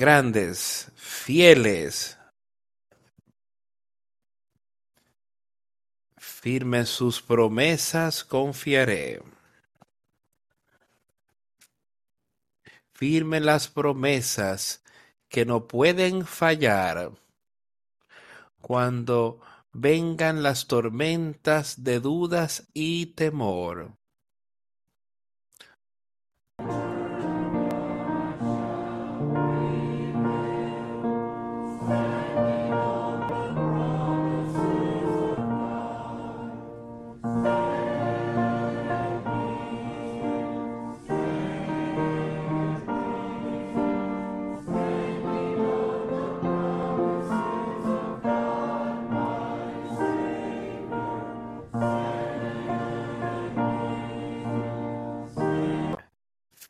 grandes, fieles, firme sus promesas confiaré. Firme las promesas que no pueden fallar. Cuando vengan las tormentas de dudas y temor.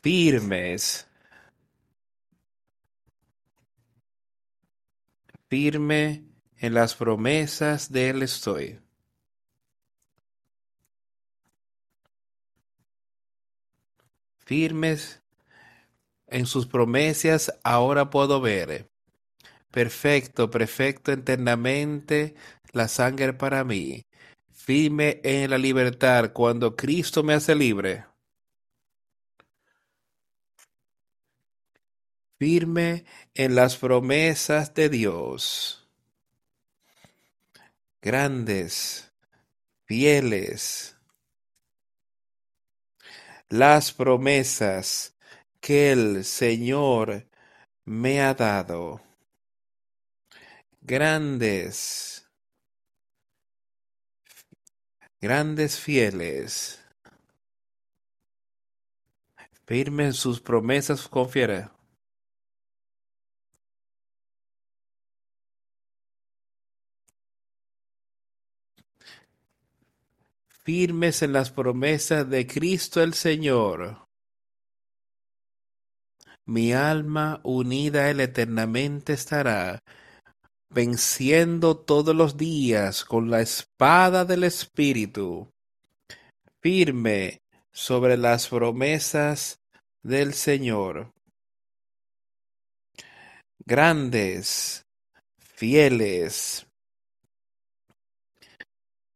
Firmes. Firme en las promesas de Él estoy. Firmes en sus promesas ahora puedo ver. Perfecto, perfecto eternamente la sangre para mí. Firme en la libertad cuando Cristo me hace libre. Firme en las promesas de Dios. Grandes, fieles, las promesas que el Señor me ha dado. Grandes, grandes fieles, firme en sus promesas. Firmes en las promesas de Cristo el Señor. Mi alma unida a Él eternamente estará, venciendo todos los días con la espada del Espíritu, firme sobre las promesas del Señor. Grandes, fieles,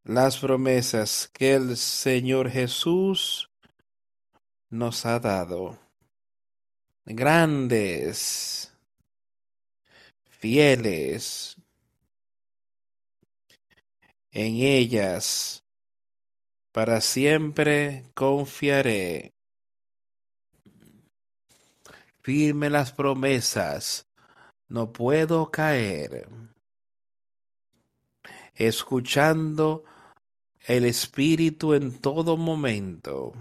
las promesas que el Señor Jesús nos ha dado. Grandes, fieles, en ellas para siempre confiaré. Firme las promesas, no puedo caer. Escuchando el Espíritu en todo momento,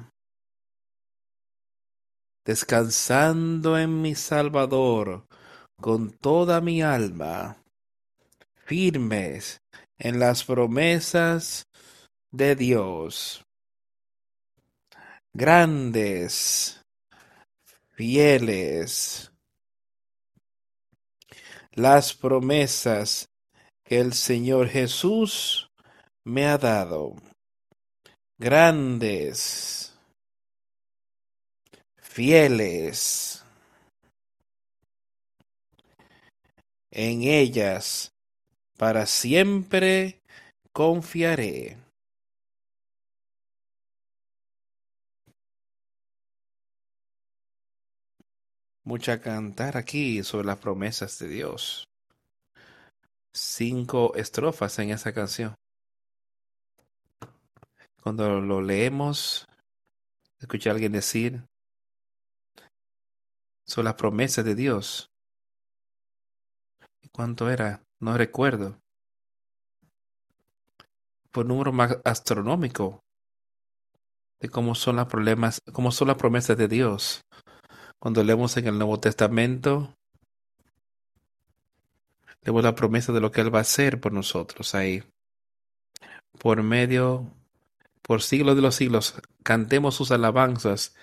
descansando en mi Salvador con toda mi alma, firmes en las promesas de Dios, grandes, fieles, las promesas que el Señor Jesús me ha dado grandes, fieles. En ellas para siempre confiaré. Mucha cantar aquí sobre las promesas de Dios. Cinco estrofas en esa canción. Cuando lo leemos, escuché a alguien decir son las promesas de Dios. ¿Cuánto era? No recuerdo. Por número más astronómico de cómo son las problemas, cómo son las promesas de Dios. Cuando leemos en el Nuevo Testamento, leemos la promesa de lo que Él va a hacer por nosotros ahí. Por medio por siglos de los siglos cantemos sus alabanzas,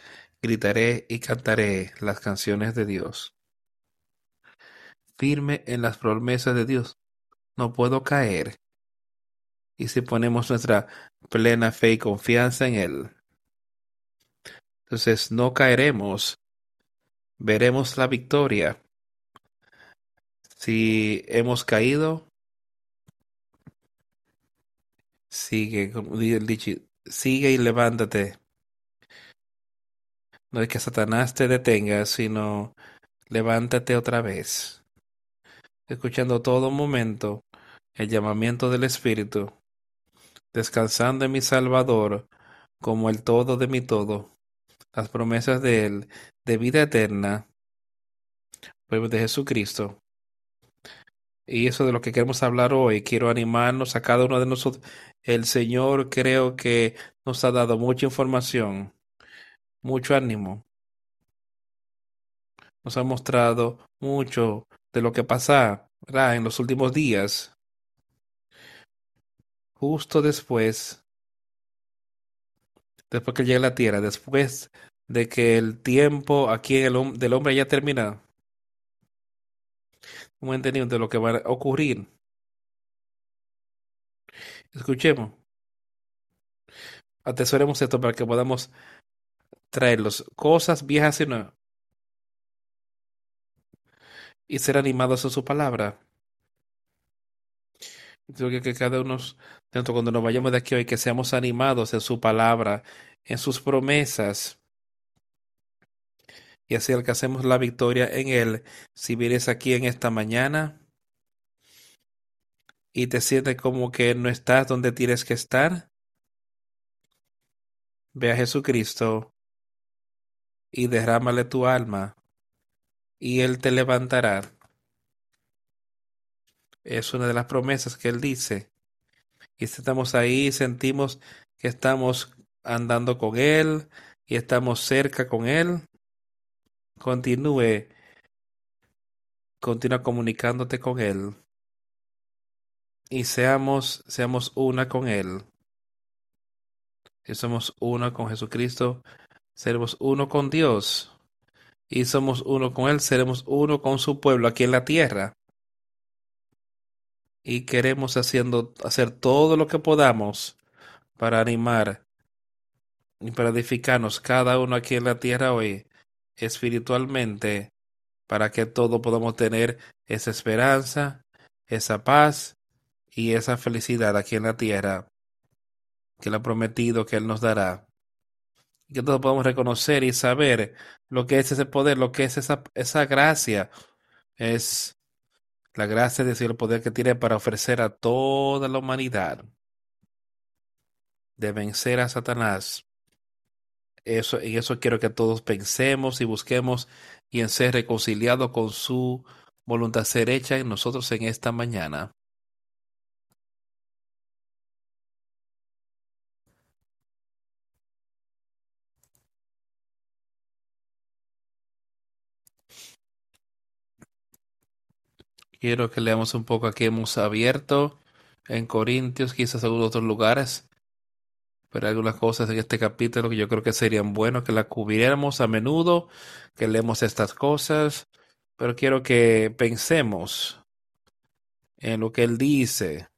gritaré y cantaré las canciones de Dios. Firme en las promesas de Dios, no puedo caer. Y si ponemos nuestra plena fe y confianza en Él, entonces no caeremos, veremos la victoria, Si hemos caído, sigue, como dice el dicho, sigue y levántate. No es que Satanás te detenga, sino levántate otra vez. Escuchando todo momento el llamamiento del Espíritu, descansando en mi Salvador como el todo de mi todo, las promesas de Él de vida eterna, de Jesucristo. Y eso de lo que queremos hablar hoy, quiero animarnos a cada uno de nosotros. El Señor creo que nos ha dado mucha información, mucho ánimo. Nos ha mostrado mucho de lo que pasa en los últimos días. Justo después, después que llegue a la tierra, después de que el tiempo aquí del hombre haya terminado. Un entendido de lo que va a ocurrir. Escuchemos. Atesoremos esto para que podamos traerlos cosas viejas y nuevas y ser animados a su palabra. Creo que cada uno, tanto cuando nos vayamos de aquí hoy, que seamos animados en su palabra, en sus promesas, y así alcancemos la victoria en Él. Si vienes aquí en esta mañana y te sientes como que no estás donde tienes que estar, ve a Jesucristo y derrámale tu alma y Él te levantará. Es una de las promesas que Él dice. Y si estamos ahí, sentimos que estamos andando con Él y estamos cerca con Él, continúe, continúa comunicándote con Él y seamos, seamos una con Él. Si somos uno con Jesucristo, seremos uno con Dios y somos uno con Él, seremos uno con su pueblo aquí en la tierra. Y queremos haciendo, hacer todo lo que podamos para animar y para edificarnos cada uno aquí en la tierra hoy espiritualmente para que todos podamos tener esa esperanza, esa paz y esa felicidad aquí en la tierra que Él ha prometido que Él nos dará que todos podamos reconocer y saber lo que es ese poder, lo que es esa, esa gracia. Es la gracia de Dios el poder que tiene para ofrecer a toda la humanidad de vencer a Satanás. Eso, y eso quiero que todos pensemos y busquemos y en ser reconciliados con su voluntad ser hecha en nosotros en esta mañana. Quiero que leamos un poco aquí. Hemos abierto en Corintios, quizás en otros lugares, pero hay algunas cosas en este capítulo que yo creo que serían buenos que la cubriéramos a menudo, que leemos estas cosas, pero quiero que pensemos en lo que él dice,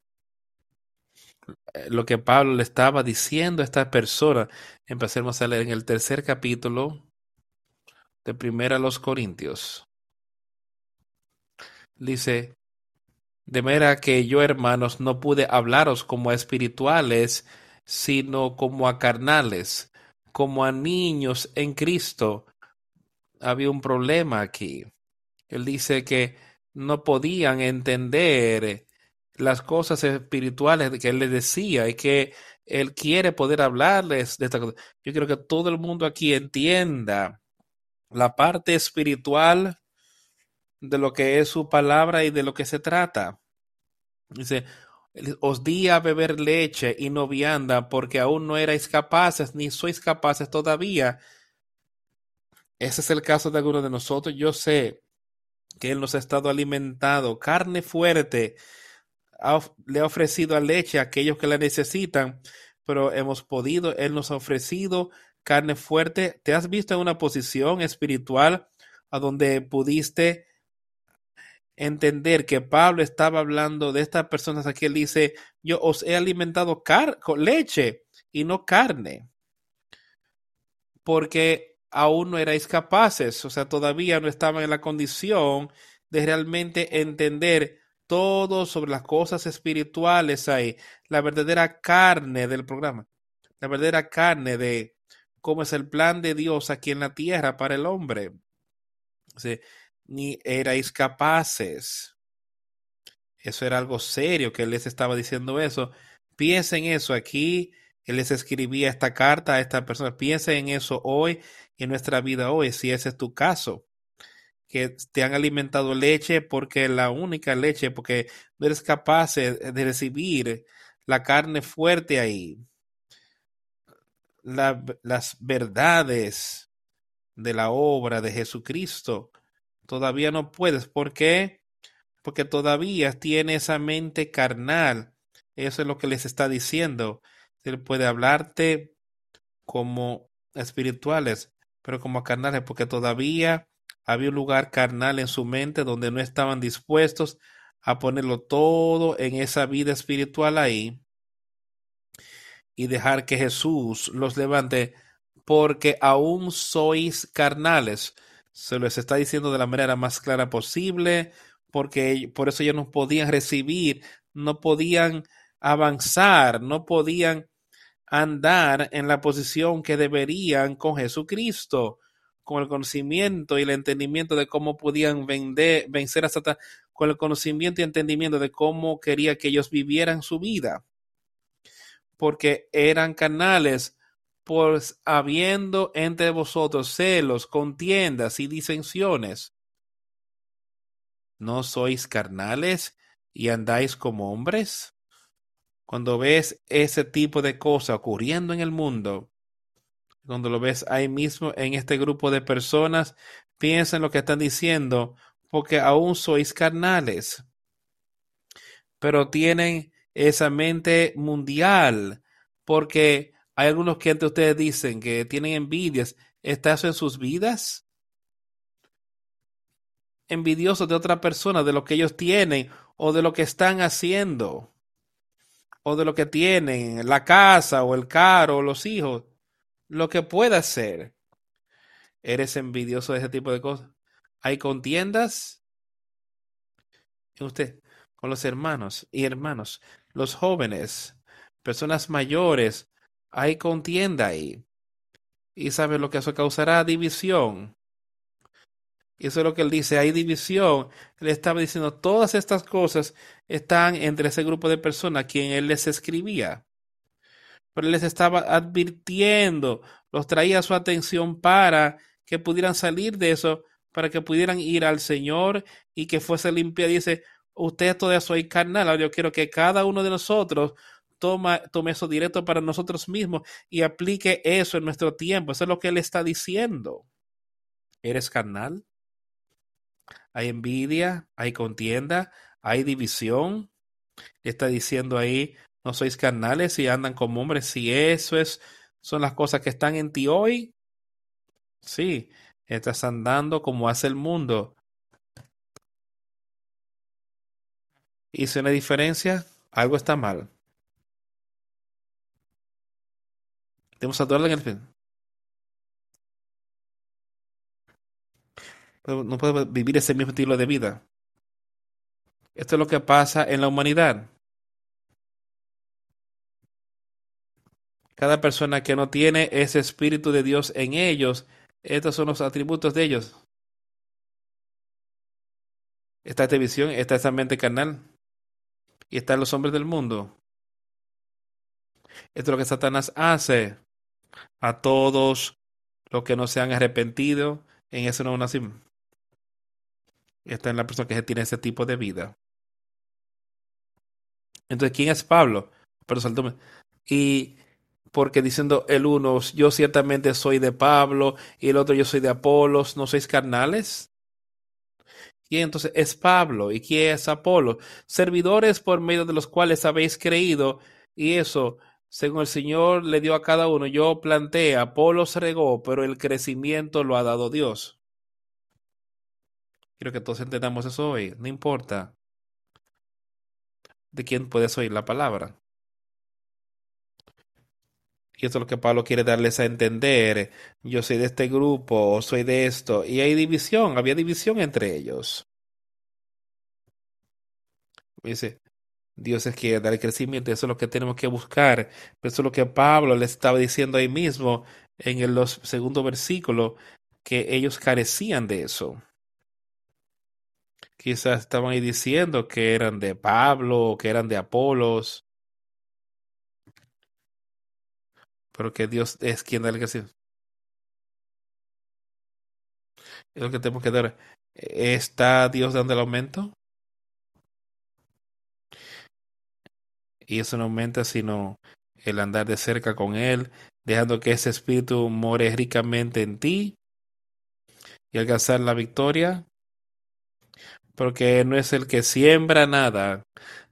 lo que Pablo le estaba diciendo a esta persona. Empecemos a leer en el tercer capítulo de Primera los Corintios. Dice, de manera que yo, hermanos, no pude hablaros como espirituales, sino como a carnales, como a niños en Cristo. Había un problema aquí. Él dice que no podían entender las cosas espirituales que él les decía y que él quiere poder hablarles de esta cosa. Yo quiero que todo el mundo aquí entienda la parte espiritual de lo que es su palabra y de lo que se trata. Dice, os di a beber leche y no vianda porque aún no erais capaces ni sois capaces todavía. Ese es el caso de algunos de nosotros. Yo sé que Él nos ha estado alimentado, carne fuerte, le ha ofrecido a leche a aquellos que la necesitan, pero hemos podido, Él nos ha ofrecido carne fuerte. ¿Te has visto en una posición espiritual a donde pudiste entender que Pablo estaba hablando de estas personas aquí. Él dice, yo os he alimentado con leche y no carne, porque aún no erais capaces, o sea, todavía no estaban en la condición de realmente entender todo sobre las cosas espirituales ahí, la verdadera carne del programa, la verdadera carne de cómo es el plan de Dios aquí en la tierra para el hombre. Ni erais capaces. Eso era algo serio que él les estaba diciendo eso. Piensen eso aquí. Él les escribía esta carta a esta persona. Piensen en eso hoy, en nuestra vida hoy, si ese es tu caso que te han alimentado leche porque la única leche, porque no eres capaz de recibir la carne fuerte ahí, la, las verdades de la obra de Jesucristo, todavía no puedes. ¿Por qué? Porque todavía tiene esa mente carnal. Eso es lo que les está diciendo. Él puede hablarte como espirituales, pero como carnales, porque todavía había un lugar carnal en su mente donde no estaban dispuestos a ponerlo todo en esa vida espiritual ahí y dejar que Jesús los levante porque aún sois carnales. Se les está diciendo de la manera más clara posible porque por eso ellos no podían recibir, no podían avanzar, no podían andar en la posición que deberían con Jesucristo con el conocimiento y el entendimiento de cómo podían vender, vencer a Satanás, con el conocimiento y entendimiento de cómo quería que ellos vivieran su vida. Porque eran canales, pues habiendo entre vosotros celos, contiendas y disensiones. ¿No sois carnales y andáis como hombres? Cuando ves ese tipo de cosas ocurriendo en el mundo, cuando lo ves ahí mismo en este grupo de personas, piensa en lo que están diciendo, porque aún sois carnales, pero tienen esa mente mundial, porque hay algunos que ustedes dicen que tienen envidias. ¿Está eso en sus vidas? Envidiosos de otra persona, de lo que ellos tienen o de lo que están haciendo, o de lo que tienen, la casa o el carro o los hijos lo que pueda ser. Eres envidioso de ese tipo de cosas. Hay contiendas en usted con los hermanos y hermanos, los jóvenes, personas mayores. Hay contienda ahí. Y sabe lo que eso causará división. Eso es lo que él dice, hay división. Él estaba diciendo, todas estas cosas están entre ese grupo de personas a quien él les escribía pero les estaba advirtiendo, los traía su atención para que pudieran salir de eso, para que pudieran ir al Señor y que fuese limpia. Dice, usted todavía soy carnal, ahora yo quiero que cada uno de nosotros toma, tome eso directo para nosotros mismos y aplique eso en nuestro tiempo. Eso es lo que él está diciendo. ¿Eres carnal? Hay envidia, hay contienda, hay división. Está diciendo ahí, no sois carnales y andan como hombres. Si eso es, son las cosas que están en ti hoy, sí, estás andando como hace el mundo. ¿Hice una diferencia? Algo está mal. Debemos adorarle en el fin. No puedo vivir ese mismo estilo de vida. Esto es lo que pasa en la humanidad. Cada persona que no tiene ese Espíritu de Dios en ellos, estos son los atributos de ellos. Está esta visión, está esa mente carnal y están los hombres del mundo. Esto es lo que Satanás hace a todos los que no se han arrepentido en ese nuevo nacimiento. Está en la persona que tiene ese tipo de vida. Entonces, ¿quién es Pablo? Pero y porque diciendo el uno, yo ciertamente soy de Pablo, y el otro, yo soy de Apolos, ¿no sois carnales? Y entonces es Pablo, ¿y quién es Apolo? Servidores por medio de los cuales habéis creído, y eso, según el Señor le dio a cada uno, yo planté, Apolo se regó, pero el crecimiento lo ha dado Dios. Quiero que todos entendamos eso hoy, no importa de quién puedes oír la palabra. Y eso es lo que Pablo quiere darles a entender. Yo soy de este grupo, o soy de esto. Y hay división, había división entre ellos. Dice, Dios es quien da el crecimiento, eso es lo que tenemos que buscar. Eso es lo que Pablo le estaba diciendo ahí mismo en el segundo versículo, que ellos carecían de eso. Quizás estaban ahí diciendo que eran de Pablo, que eran de Apolos, pero que Dios es quien da el crecimiento. Es lo que tenemos que dar. ¿Está Dios dando el aumento? Y eso no aumenta sino el andar de cerca con Él, dejando que ese espíritu more ricamente en ti y alcanzar la victoria. Porque no es el que siembra nada,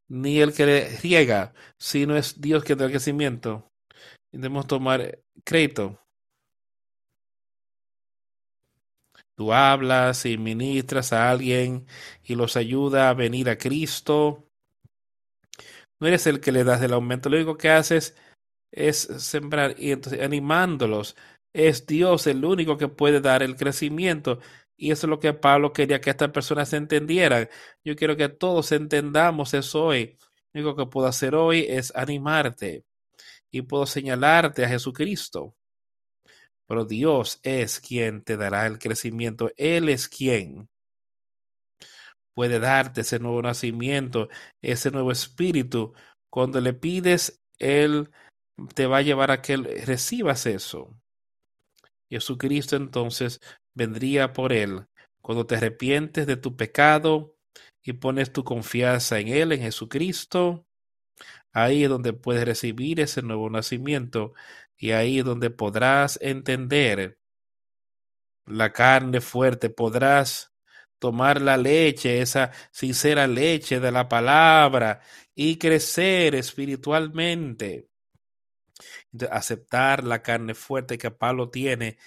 ni el que riega, sino es Dios que da el crecimiento. Y debemos tomar crédito. Tú hablas y ministras a alguien y los ayuda a venir a Cristo. No eres el que le das el aumento, lo único que haces es sembrar y entonces animándolos. Es Dios el único que puede dar el crecimiento. Y eso es lo que Pablo quería que estas personas entendieran. Yo quiero que todos entendamos eso hoy. Lo único que puedo hacer hoy es animarte y puedo señalarte a Jesucristo. Pero Dios es quien te dará el crecimiento. Él es quien puede darte ese nuevo nacimiento, ese nuevo espíritu. Cuando le pides, Él te va a llevar a que recibas eso. Jesucristo entonces vendría por Él. Cuando te arrepientes de tu pecado y pones tu confianza en Él, en Jesucristo, ahí es donde puedes recibir ese nuevo nacimiento y ahí es donde podrás entender la carne fuerte, podrás tomar la leche, esa sincera leche de la palabra y crecer espiritualmente. Aceptar la carne fuerte que Pablo tiene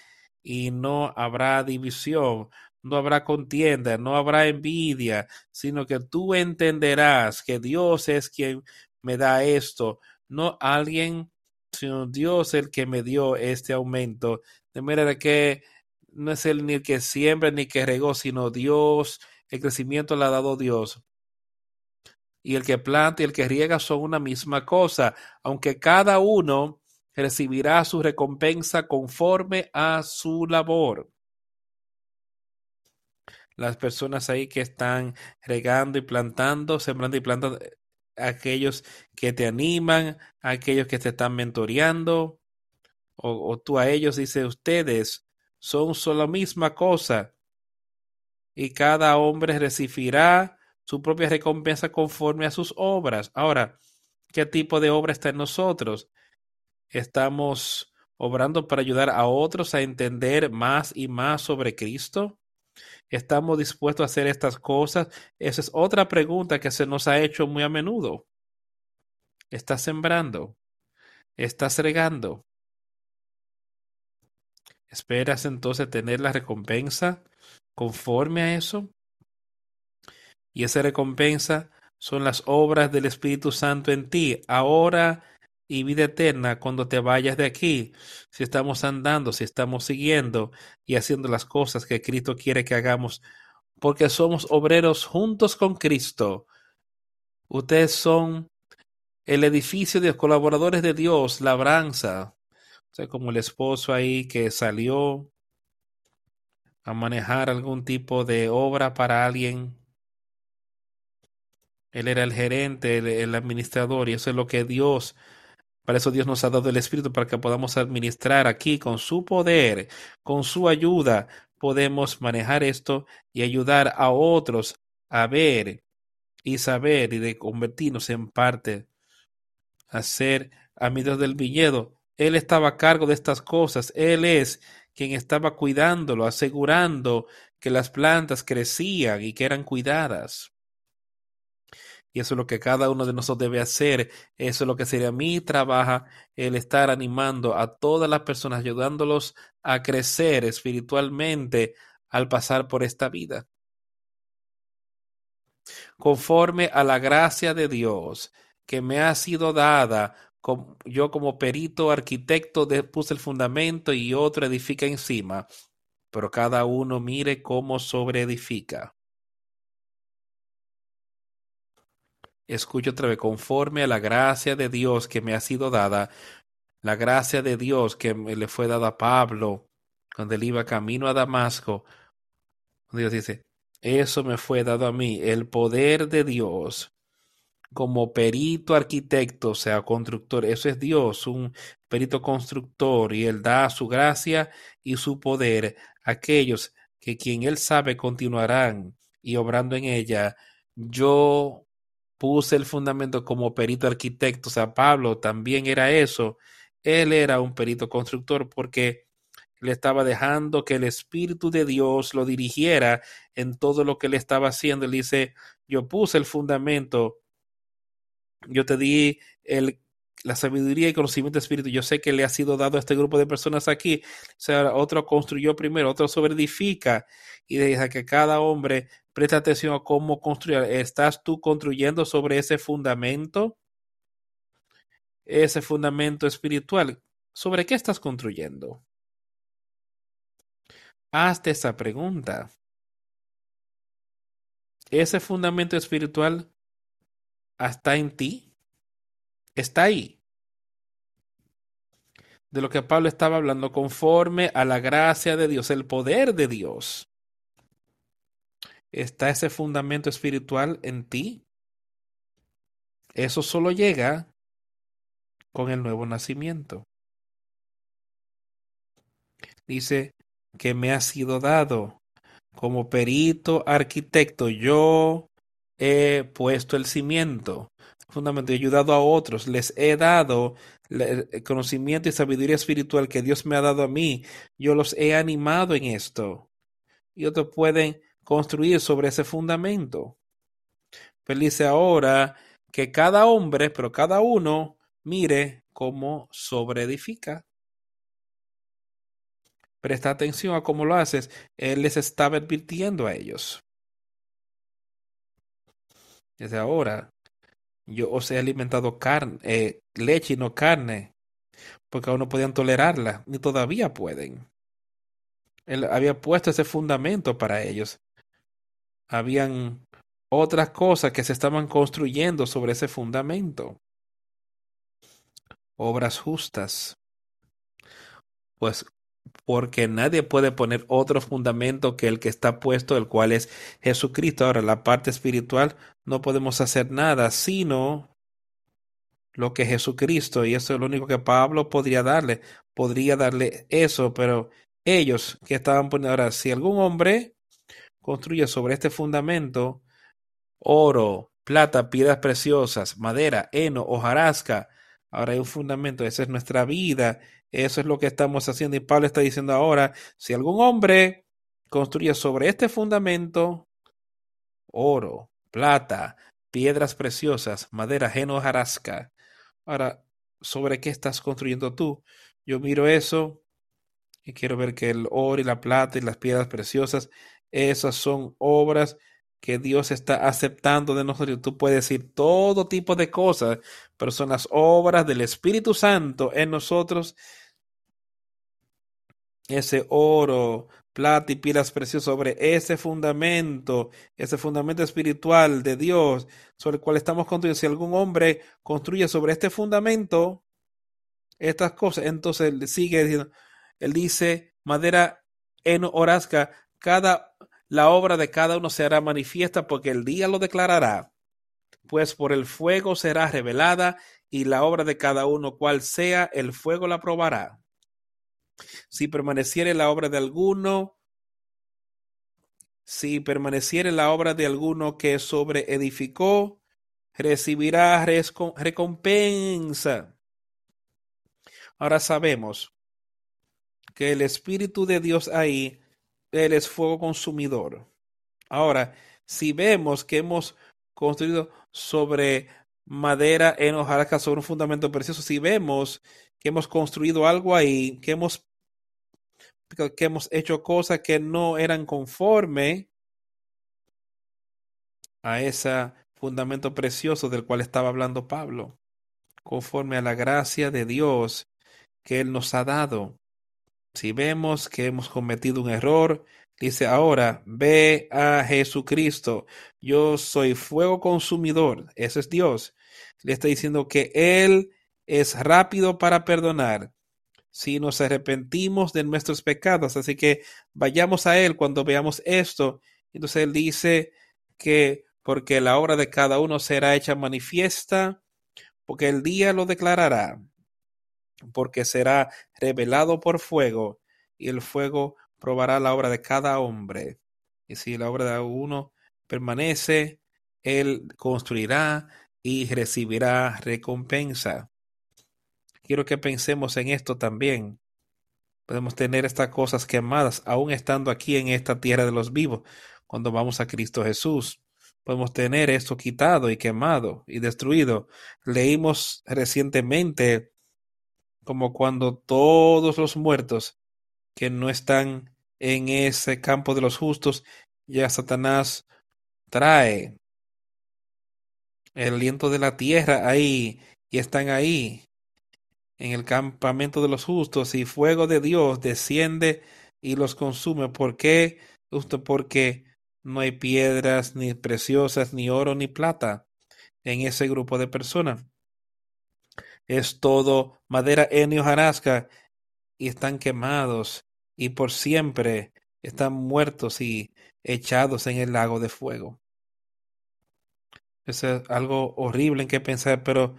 y no habrá división, no habrá contienda, no habrá envidia, sino que tú entenderás que Dios es quien me da esto, no alguien sino Dios el que me dio este aumento. De manera que no es él ni el que siembra ni que regó, sino Dios. El crecimiento le ha dado Dios. Y el que planta y el que riega son una misma cosa, aunque cada uno recibirá su recompensa conforme a su labor. Las personas ahí que están regando y plantando, sembrando y plantando, aquellos que te animan, aquellos que te están mentoreando, o tú a ellos dice ustedes son solo misma cosa, y cada hombre recibirá su propia recompensa conforme a sus obras. Ahora, ¿qué tipo de obra está en nosotros? ¿Estamos obrando para ayudar a otros a entender más y más sobre Cristo? ¿Estamos dispuestos a hacer estas cosas? Esa es otra pregunta que se nos ha hecho muy a menudo. ¿Estás sembrando? ¿Estás regando? ¿Esperas entonces tener la recompensa conforme a eso? Y esa recompensa son las obras del Espíritu Santo en ti, ahora y vida eterna cuando te vayas de aquí. Si estamos andando, si estamos siguiendo y haciendo las cosas que Cristo quiere que hagamos, porque somos obreros juntos con Cristo. Ustedes son el edificio de los colaboradores de Dios, labranza. Como el esposo ahí que salió a manejar algún tipo de obra para alguien. Él era el gerente, el, el administrador, y eso es lo que Dios para eso Dios nos ha dado el Espíritu para que podamos administrar aquí con su poder, con su ayuda, podemos manejar esto y ayudar a otros a ver y saber y de convertirnos en parte, a ser amigos del viñedo. Él estaba a cargo de estas cosas. Él es quien estaba cuidándolo, asegurando que las plantas crecían y que eran cuidadas. Y eso es lo que cada uno de nosotros debe hacer. Eso es lo que sería mi trabajo, el estar animando a todas las personas, ayudándolos a crecer espiritualmente al pasar por esta vida. Conforme a la gracia de Dios que me ha sido dada, yo como perito arquitecto puse el fundamento y otro edifica encima, pero cada uno mire cómo sobre edifica. Escucho otra vez, conforme a la gracia de Dios que me ha sido dada, la gracia de Dios que le fue dada a Pablo cuando él iba camino a Damasco. Dios dice, eso me fue dado a mí, el poder de Dios como perito arquitecto, o sea, constructor. Eso es Dios, un perito constructor, y Él da su gracia y su poder a aquellos que quien Él sabe continuarán y obrando en ella. Yo puse el fundamento como perito arquitecto, o sea, Pablo también era eso. Él era un perito constructor porque le estaba dejando que el Espíritu de Dios lo dirigiera en todo lo que le estaba haciendo. Él dice, yo puse el fundamento yo te di el, la sabiduría y conocimiento de espíritu. Yo sé que le ha sido dado a este grupo de personas aquí. O sea, otro construyó primero, otro sobreedifica y deja que cada hombre preste atención a cómo construir. ¿Estás tú construyendo sobre ese fundamento? Ese fundamento espiritual. ¿Sobre qué estás construyendo? Hazte esa pregunta. Ese fundamento espiritual está en ti, está ahí. De lo que Pablo estaba hablando, conforme a la gracia de Dios, el poder de Dios. ¿Está ese fundamento espiritual en ti? Eso solo llega con el nuevo nacimiento. Dice que me ha sido dado como perito arquitecto. Yo he puesto el cimiento, fundamento, he ayudado a otros, les he dado el conocimiento y sabiduría espiritual que Dios me ha dado a mí. Yo los he animado en esto. Y otros pueden construir sobre ese fundamento. Pero dice ahora que cada hombre, pero cada uno, mire cómo sobreedifica. Presta atención a cómo lo haces. Él les estaba advirtiendo a ellos. Desde ahora, yo os he alimentado carne, eh, leche y no carne, porque aún no podían tolerarla, ni todavía pueden. Él había puesto ese fundamento para ellos. Habían otras cosas que se estaban construyendo sobre ese fundamento. Obras justas. Pues porque nadie puede poner otro fundamento que el que está puesto, el cual es Jesucristo. Ahora, la parte espiritual, no podemos hacer nada sino lo que Jesucristo, y eso es lo único que Pablo podría darle, podría darle eso, pero ellos que estaban poniendo ahora, si algún hombre construye sobre este fundamento oro, plata, piedras preciosas, madera, heno, hojarasca, ahora hay un fundamento, esa es nuestra vida, eso es lo que estamos haciendo y Pablo está diciendo ahora, si algún hombre construye sobre este fundamento oro, plata, piedras preciosas, madera, geno, jarasca. Ahora, ¿sobre qué estás construyendo tú? Yo miro eso y quiero ver que el oro y la plata y las piedras preciosas, esas son obras que Dios está aceptando de nosotros. Tú puedes decir todo tipo de cosas, pero son las obras del Espíritu Santo en nosotros ese oro, plata y piedras preciosas sobre ese fundamento, ese fundamento espiritual de Dios, sobre el cual estamos construyendo. Si algún hombre construye sobre este fundamento estas cosas, entonces él sigue diciendo, él dice, madera en horazca, cada, la obra de cada uno será manifiesta porque el día lo declarará, pues por el fuego será revelada y la obra de cada uno, cual sea, el fuego la probará. Si permaneciere la obra de alguno, si permaneciere la obra de alguno que sobre edificó, recibirá recompensa. Ahora sabemos que el Espíritu de Dios ahí, Él es fuego consumidor. Ahora, si vemos que hemos construido sobre madera en hojarasca sobre un fundamento precioso, si vemos que hemos construido algo ahí, que hemos, que hemos hecho cosas que no eran conforme a ese fundamento precioso del cual estaba hablando Pablo, conforme a la gracia de Dios que Él nos ha dado. Si vemos que hemos cometido un error, Dice ahora, ve a Jesucristo. Yo soy fuego consumidor. Ese es Dios. Le está diciendo que Él es rápido para perdonar si nos arrepentimos de nuestros pecados. Así que vayamos a Él cuando veamos esto. Entonces Él dice que porque la obra de cada uno será hecha manifiesta, porque el día lo declarará, porque será revelado por fuego, y el fuego probará la obra de cada hombre. Y si la obra de uno permanece, él construirá y recibirá recompensa. Quiero que pensemos en esto también. Podemos tener estas cosas quemadas aún estando aquí en esta tierra de los vivos cuando vamos a Cristo Jesús. Podemos tener esto quitado y quemado y destruido. Leímos recientemente como cuando todos los muertos que no están en ese campo de los justos, ya Satanás trae el aliento de la tierra ahí y están ahí en el campamento de los justos y fuego de Dios desciende y los consume. ¿Por qué? Justo porque no hay piedras ni preciosas, ni oro, ni plata en ese grupo de personas. Es todo madera, en hojarasca y están quemados y por siempre están muertos y echados en el lago de fuego. Eso es algo horrible en que pensar, pero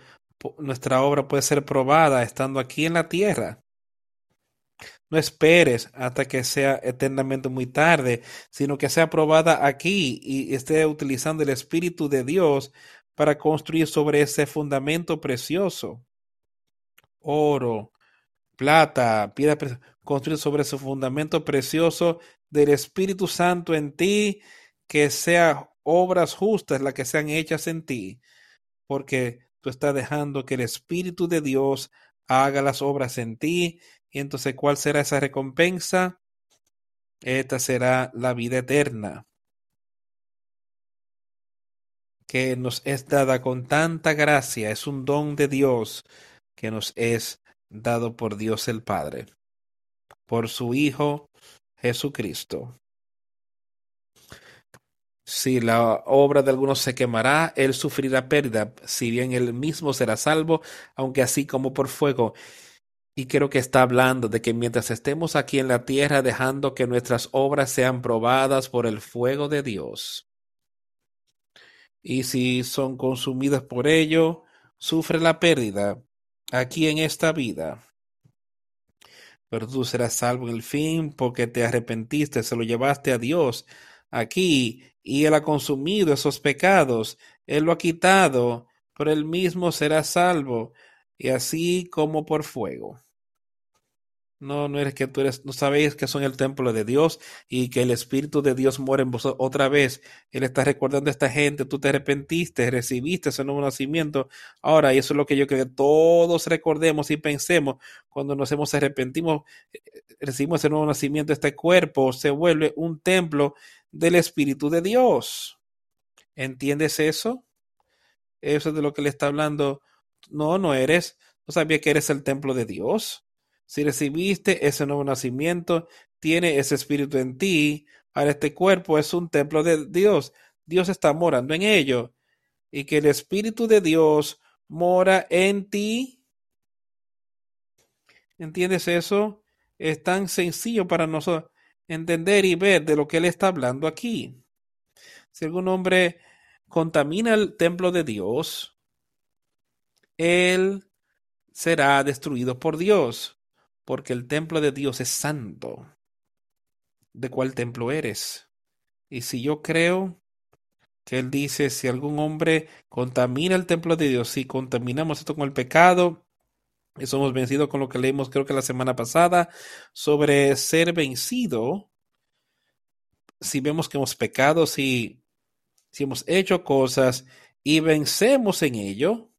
nuestra obra puede ser probada estando aquí en la tierra. No esperes hasta que sea eternamente muy tarde, sino que sea probada aquí y esté utilizando el Espíritu de Dios para construir sobre ese fundamento precioso. Oro, plata, piedra construir sobre ese fundamento precioso del Espíritu Santo en ti, que sea obras justas las que sean hechas en ti, porque tú estás dejando que el Espíritu de Dios haga las obras en ti. Y entonces, ¿cuál será esa recompensa? Esta será la vida eterna, que nos es dada con tanta gracia, es un don de Dios que nos es dado por Dios el Padre, por su Hijo Jesucristo. Si la obra de algunos se quemará, él sufrirá pérdida, si bien él mismo será salvo, aunque así como por fuego. Y creo que está hablando de que mientras estemos aquí en la tierra dejando que nuestras obras sean probadas por el fuego de Dios. Y si son consumidas por ello, sufre la pérdida aquí en esta vida. Pero tú serás salvo en el fin porque te arrepentiste, se lo llevaste a Dios aquí y él ha consumido esos pecados, él lo ha quitado, pero él mismo será salvo, y así como por fuego. No, no eres que tú eres, no sabéis que son el templo de Dios y que el Espíritu de Dios muere en vosotros otra vez. Él está recordando a esta gente, tú te arrepentiste, recibiste ese nuevo nacimiento. Ahora, y eso es lo que yo creo que todos recordemos y pensemos cuando nos hemos arrepentido, eh, recibimos ese nuevo nacimiento, este cuerpo se vuelve un templo del Espíritu de Dios. ¿Entiendes eso? Eso es de lo que le está hablando. No, no eres. No sabía que eres el templo de Dios. Si recibiste ese nuevo nacimiento, tiene ese espíritu en ti. Ahora este cuerpo es un templo de Dios. Dios está morando en ello. Y que el espíritu de Dios mora en ti. ¿Entiendes eso? Es tan sencillo para nosotros entender y ver de lo que él está hablando aquí. Si algún hombre contamina el templo de Dios, él será destruido por Dios, porque el templo de Dios es santo. ¿De cuál templo eres? Y si yo creo que él dice, si algún hombre contamina el templo de Dios, si contaminamos esto con el pecado, eso hemos vencido con lo que leímos creo que la semana pasada sobre ser vencido. Si vemos que hemos pecado, si, si hemos hecho cosas y vencemos en ello,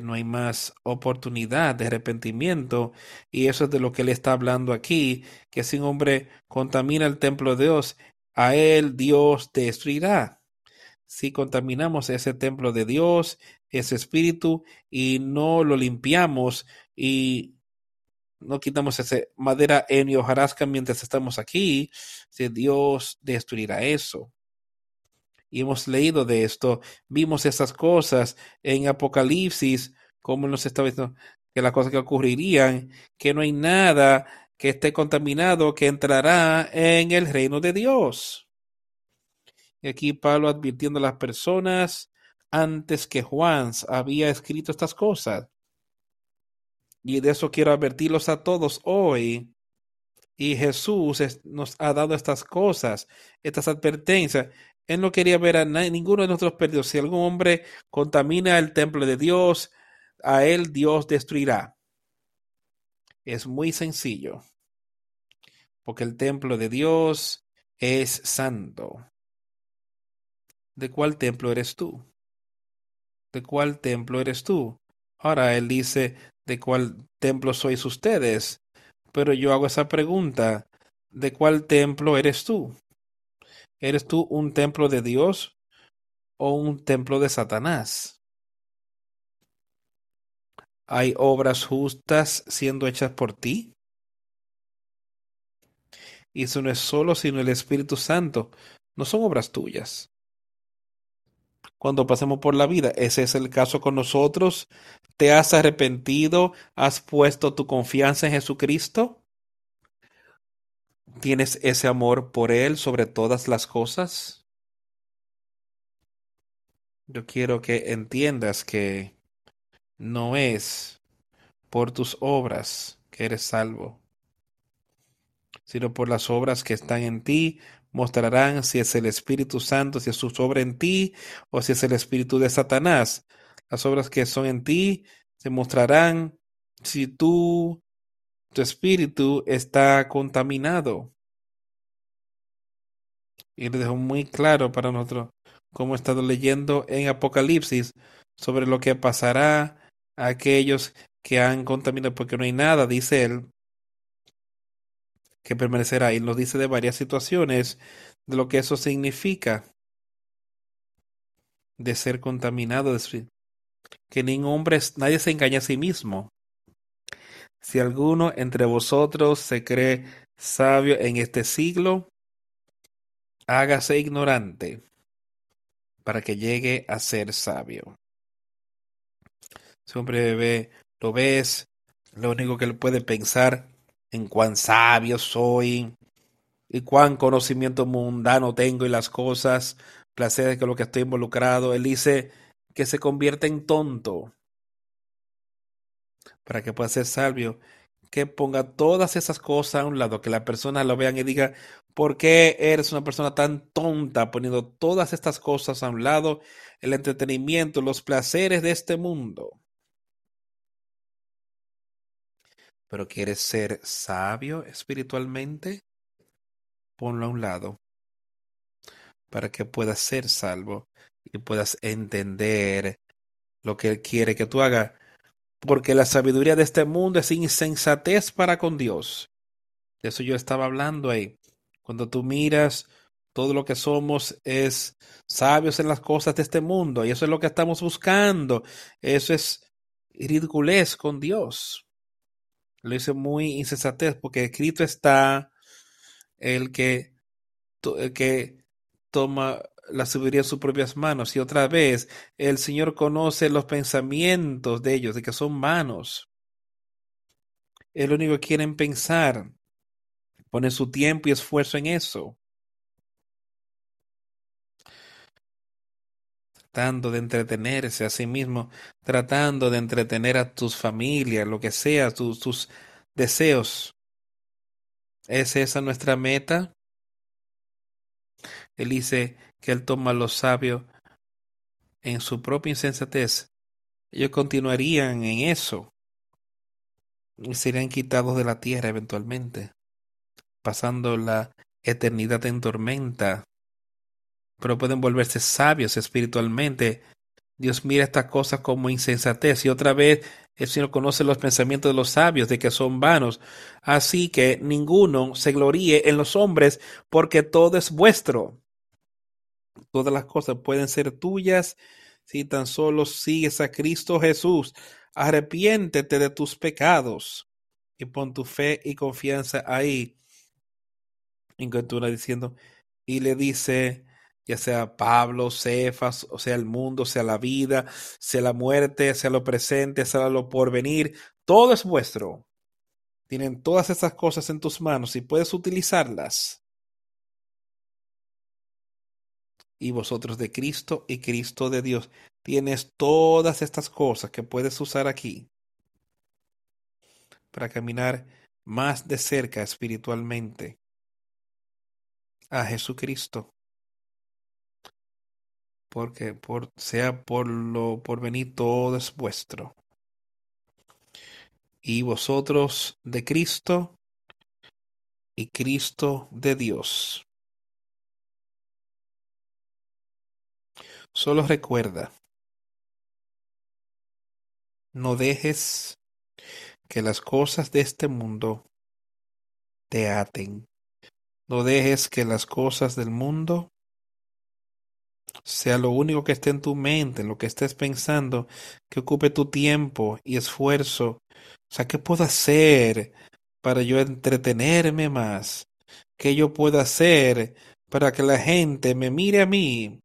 no hay más oportunidad de arrepentimiento y eso es de lo que él está hablando aquí, que si un hombre contamina el templo de Dios, a él Dios destruirá. Si contaminamos ese templo de Dios, ese espíritu, y no lo limpiamos y no quitamos esa madera en hojarasca mientras estamos aquí, si Dios destruirá eso. Y hemos leído de esto, vimos esas cosas en Apocalipsis, como nos estaba diciendo que las cosas que ocurrirían, que no hay nada que esté contaminado que entrará en el reino de Dios. Y aquí Pablo advirtiendo a las personas antes que Juan había escrito estas cosas. Y de eso quiero advertirlos a todos hoy. Y Jesús nos ha dado estas cosas, estas advertencias. Él no quería ver a ninguno de nosotros perdidos. Si algún hombre contamina el templo de Dios, a él Dios destruirá. Es muy sencillo. Porque el templo de Dios es santo. ¿De cuál templo eres tú? ¿De cuál templo eres tú? Ahora él dice, ¿de cuál templo sois ustedes? Pero yo hago esa pregunta, ¿de cuál templo eres tú? ¿Eres tú un templo de Dios o un templo de Satanás? ¿Hay obras justas siendo hechas por ti? Y eso no es solo sino el Espíritu Santo, no son obras tuyas cuando pasemos por la vida. Ese es el caso con nosotros. ¿Te has arrepentido? ¿Has puesto tu confianza en Jesucristo? ¿Tienes ese amor por Él sobre todas las cosas? Yo quiero que entiendas que no es por tus obras que eres salvo, sino por las obras que están en ti mostrarán si es el Espíritu Santo, si es su obra en ti o si es el Espíritu de Satanás. Las obras que son en ti se mostrarán si tú, tu espíritu está contaminado. Y le dejo muy claro para nosotros, como he estado leyendo en Apocalipsis, sobre lo que pasará a aquellos que han contaminado, porque no hay nada, dice él, que permanecerá. Y nos dice de varias situaciones de lo que eso significa de ser contaminado, que ningún hombre, nadie se engaña a sí mismo. Si alguno entre vosotros se cree sabio en este siglo, hágase ignorante para que llegue a ser sabio. Si hombre ve, lo ves, lo único que él puede pensar en cuán sabio soy y cuán conocimiento mundano tengo y las cosas, placeres que lo que estoy involucrado. Él dice que se convierte en tonto para que pueda ser sabio, que ponga todas esas cosas a un lado, que la persona lo vean y diga, ¿por qué eres una persona tan tonta poniendo todas estas cosas a un lado, el entretenimiento, los placeres de este mundo? pero quieres ser sabio espiritualmente, ponlo a un lado para que puedas ser salvo y puedas entender lo que Él quiere que tú hagas. Porque la sabiduría de este mundo es insensatez para con Dios. De eso yo estaba hablando ahí. Cuando tú miras, todo lo que somos es sabios en las cosas de este mundo. Y eso es lo que estamos buscando. Eso es ridiculez con Dios lo hice muy insensatez, porque escrito está el que, el que toma la sabiduría en sus propias manos. Y otra vez, el Señor conoce los pensamientos de ellos, de que son manos. El único que quieren pensar. Pone su tiempo y esfuerzo en eso. tratando de entretenerse a sí mismo, tratando de entretener a tus familias, lo que sea, tus, tus deseos. ¿Es esa nuestra meta? Él dice que él toma a los sabios en su propia insensatez. Ellos continuarían en eso y serían quitados de la tierra eventualmente, pasando la eternidad en tormenta pero pueden volverse sabios espiritualmente. Dios mira estas cosas como insensatez y otra vez el Señor conoce los pensamientos de los sabios de que son vanos. Así que ninguno se gloríe en los hombres porque todo es vuestro. Todas las cosas pueden ser tuyas si tan solo sigues a Cristo Jesús. Arrepiéntete de tus pecados y pon tu fe y confianza ahí. Y diciendo, y le dice, ya sea Pablo, Cefas, o sea el mundo, sea la vida, sea la muerte, sea lo presente, sea lo porvenir, todo es vuestro. Tienen todas esas cosas en tus manos y puedes utilizarlas. Y vosotros de Cristo y Cristo de Dios. Tienes todas estas cosas que puedes usar aquí para caminar más de cerca espiritualmente a Jesucristo. Porque por, sea por lo por venir todo es vuestro. Y vosotros de Cristo y Cristo de Dios. Solo recuerda, no dejes que las cosas de este mundo te aten. No dejes que las cosas del mundo sea lo único que esté en tu mente, lo que estés pensando, que ocupe tu tiempo y esfuerzo. O sea, ¿qué puedo hacer para yo entretenerme más? ¿Qué yo puedo hacer para que la gente me mire a mí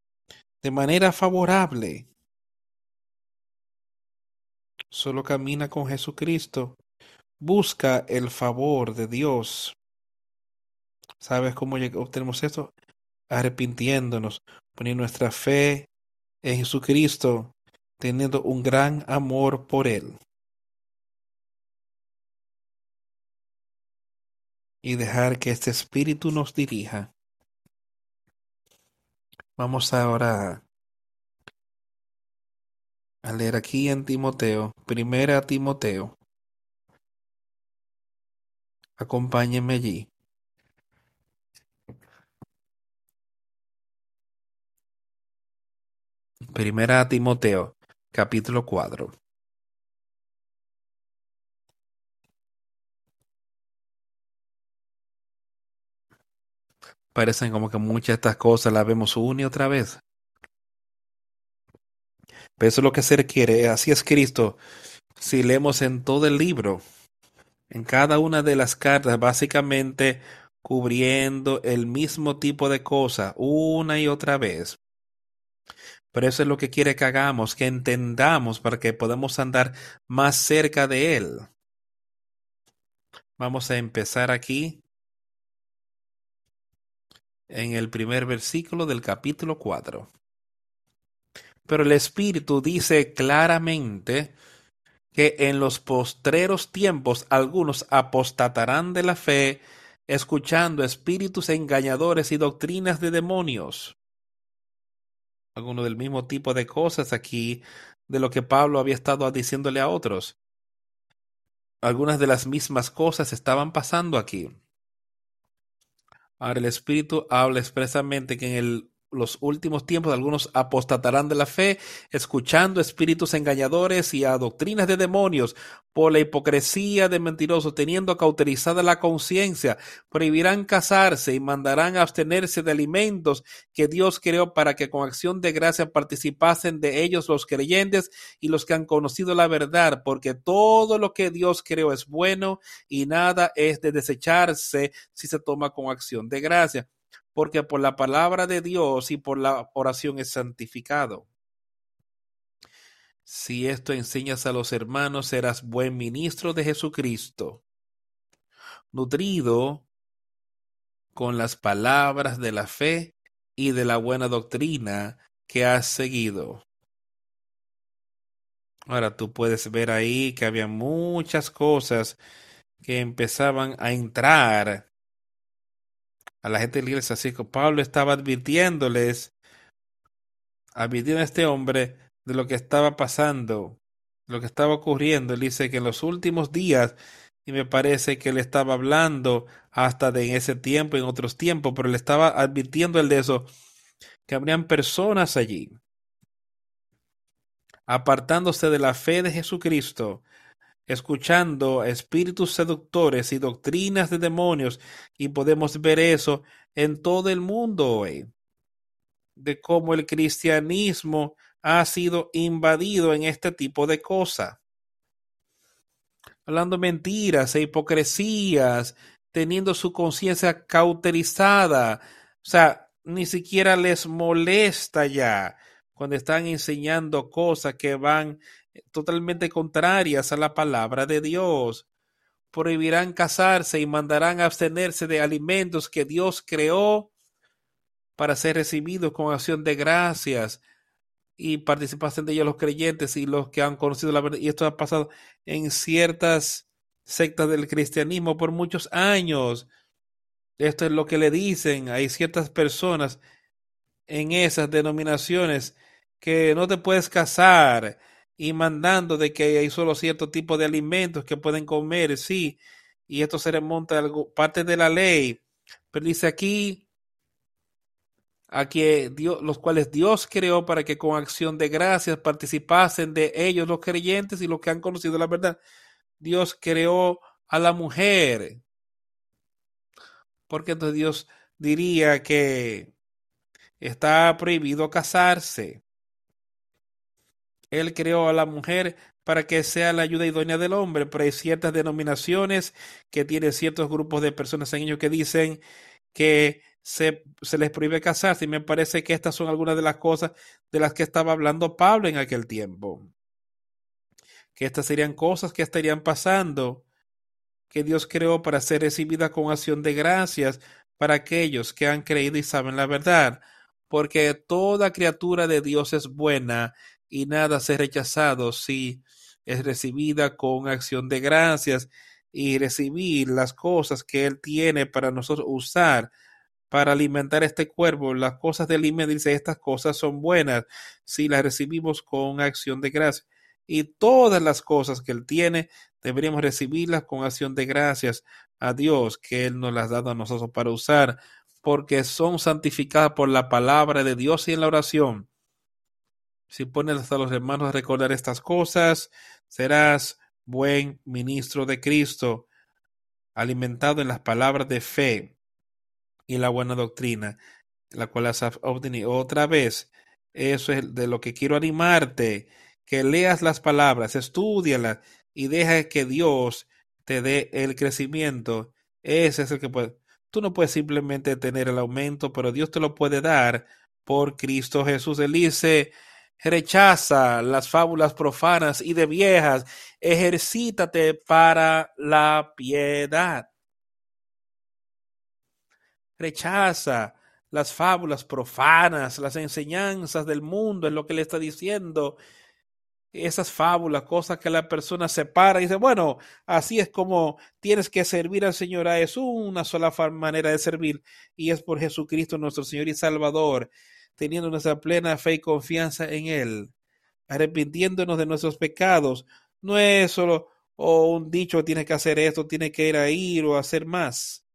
de manera favorable? Solo camina con Jesucristo. Busca el favor de Dios. ¿Sabes cómo obtenemos esto? Arrepintiéndonos, poniendo nuestra fe en Jesucristo, teniendo un gran amor por Él. Y dejar que este Espíritu nos dirija. Vamos ahora a leer aquí en Timoteo, primera Timoteo. Acompáñenme allí. Primera Timoteo, capítulo 4. Parecen como que muchas de estas cosas las vemos una y otra vez. Pero eso es lo que se requiere. Así es Cristo. Si leemos en todo el libro, en cada una de las cartas, básicamente cubriendo el mismo tipo de cosa una y otra vez. Pero eso es lo que quiere que hagamos, que entendamos para que podamos andar más cerca de Él. Vamos a empezar aquí en el primer versículo del capítulo 4. Pero el Espíritu dice claramente que en los postreros tiempos algunos apostatarán de la fe, escuchando espíritus engañadores y doctrinas de demonios. Alguno del mismo tipo de cosas aquí de lo que Pablo había estado diciéndole a otros. Algunas de las mismas cosas estaban pasando aquí. Ahora el Espíritu habla expresamente que en el los últimos tiempos algunos apostatarán de la fe, escuchando espíritus engañadores y a doctrinas de demonios, por la hipocresía de mentirosos, teniendo cauterizada la conciencia, prohibirán casarse y mandarán abstenerse de alimentos que Dios creó para que con acción de gracia participasen de ellos los creyentes y los que han conocido la verdad, porque todo lo que Dios creó es bueno y nada es de desecharse si se toma con acción de gracia porque por la palabra de Dios y por la oración es santificado. Si esto enseñas a los hermanos, serás buen ministro de Jesucristo, nutrido con las palabras de la fe y de la buena doctrina que has seguido. Ahora tú puedes ver ahí que había muchas cosas que empezaban a entrar a la gente de la. Así que Pablo estaba advirtiéndoles, advirtiendo a este hombre de lo que estaba pasando, lo que estaba ocurriendo. Él dice que en los últimos días, y me parece que él estaba hablando hasta de en ese tiempo, en otros tiempos, pero le estaba advirtiendo el de eso, que habrían personas allí, apartándose de la fe de Jesucristo, escuchando espíritus seductores y doctrinas de demonios, y podemos ver eso en todo el mundo hoy, de cómo el cristianismo ha sido invadido en este tipo de cosas. hablando mentiras e hipocresías, teniendo su conciencia cauterizada. O sea, ni siquiera les molesta ya cuando están enseñando cosas que van totalmente contrarias a la palabra de Dios. Prohibirán casarse y mandarán abstenerse de alimentos que Dios creó para ser recibidos con acción de gracias y participación de ellos los creyentes y los que han conocido la verdad. Y esto ha pasado en ciertas sectas del cristianismo por muchos años. Esto es lo que le dicen. Hay ciertas personas en esas denominaciones que no te puedes casar y mandando de que hay solo cierto tipo de alimentos que pueden comer, sí, y esto se remonta a algo, parte de la ley, pero dice aquí a que Dios, los cuales Dios creó para que con acción de gracias participasen de ellos los creyentes y los que han conocido la verdad. Dios creó a la mujer. Porque entonces Dios diría que está prohibido casarse. Él creó a la mujer para que sea la ayuda idónea del hombre, pero hay ciertas denominaciones que tienen ciertos grupos de personas en ellos que dicen que se, se, les prohíbe casarse. Y me parece que estas son algunas de las cosas de las que estaba hablando Pablo en aquel tiempo. Que estas serían cosas que estarían pasando, que Dios creó para ser recibidas con acción de gracias para aquellos que han creído y saben la verdad, porque toda criatura de Dios es buena y nada ser rechazado si es recibida con acción de gracias y recibir las cosas que Él tiene para nosotros usar para alimentar este cuerpo. Las cosas del alimento, dice, estas cosas son buenas si las recibimos con acción de gracias. Y todas las cosas que Él tiene, deberíamos recibirlas con acción de gracias a Dios que Él nos las ha dado a nosotros para usar, porque son santificadas por la palabra de Dios y en la oración. Si pones a los hermanos a recordar estas cosas, serás buen ministro de Cristo, alimentado en las palabras de fe y la buena doctrina, la cual has obtenido. Otra vez, eso es de lo que quiero animarte, que leas las palabras, estudialas y deja que Dios te dé el crecimiento. Ese es el que puede. Tú no puedes simplemente tener el aumento, pero Dios te lo puede dar por Cristo Jesús. Él dice, rechaza las fábulas profanas y de viejas, ejercítate para la piedad. Rechaza las fábulas profanas, las enseñanzas del mundo, es lo que le está diciendo. Esas fábulas, cosas que la persona separa y dice, bueno, así es como tienes que servir al Señor. Ah, es una sola manera de servir y es por Jesucristo nuestro Señor y Salvador teniendo nuestra plena fe y confianza en Él, arrepintiéndonos de nuestros pecados. No es solo o un dicho, tiene que hacer esto, tiene que ir a ir o hacer más.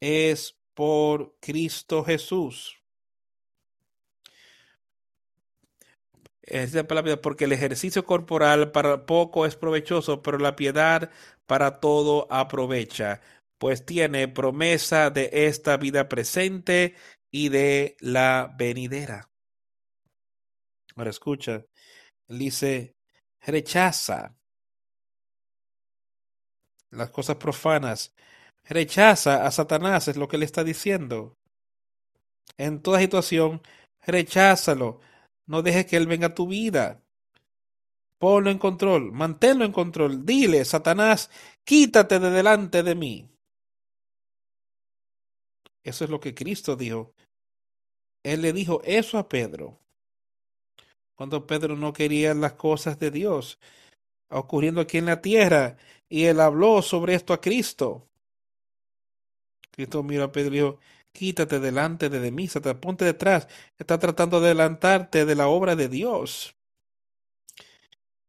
Es por Cristo Jesús. Es la palabra, porque el ejercicio corporal para poco es provechoso, pero la piedad para todo aprovecha, pues tiene promesa de esta vida presente y de la venidera. Ahora escucha, dice, rechaza las cosas profanas, rechaza a Satanás, es lo que le está diciendo. En toda situación, recházalo, no dejes que él venga a tu vida. Ponlo en control, manténlo en control. Dile, Satanás, quítate de delante de mí. Eso es lo que Cristo dijo. Él le dijo eso a Pedro. Cuando Pedro no quería las cosas de Dios ocurriendo aquí en la tierra. Y él habló sobre esto a Cristo. Cristo miró a Pedro y dijo, quítate delante de mí, ponte detrás. Está tratando de adelantarte de la obra de Dios.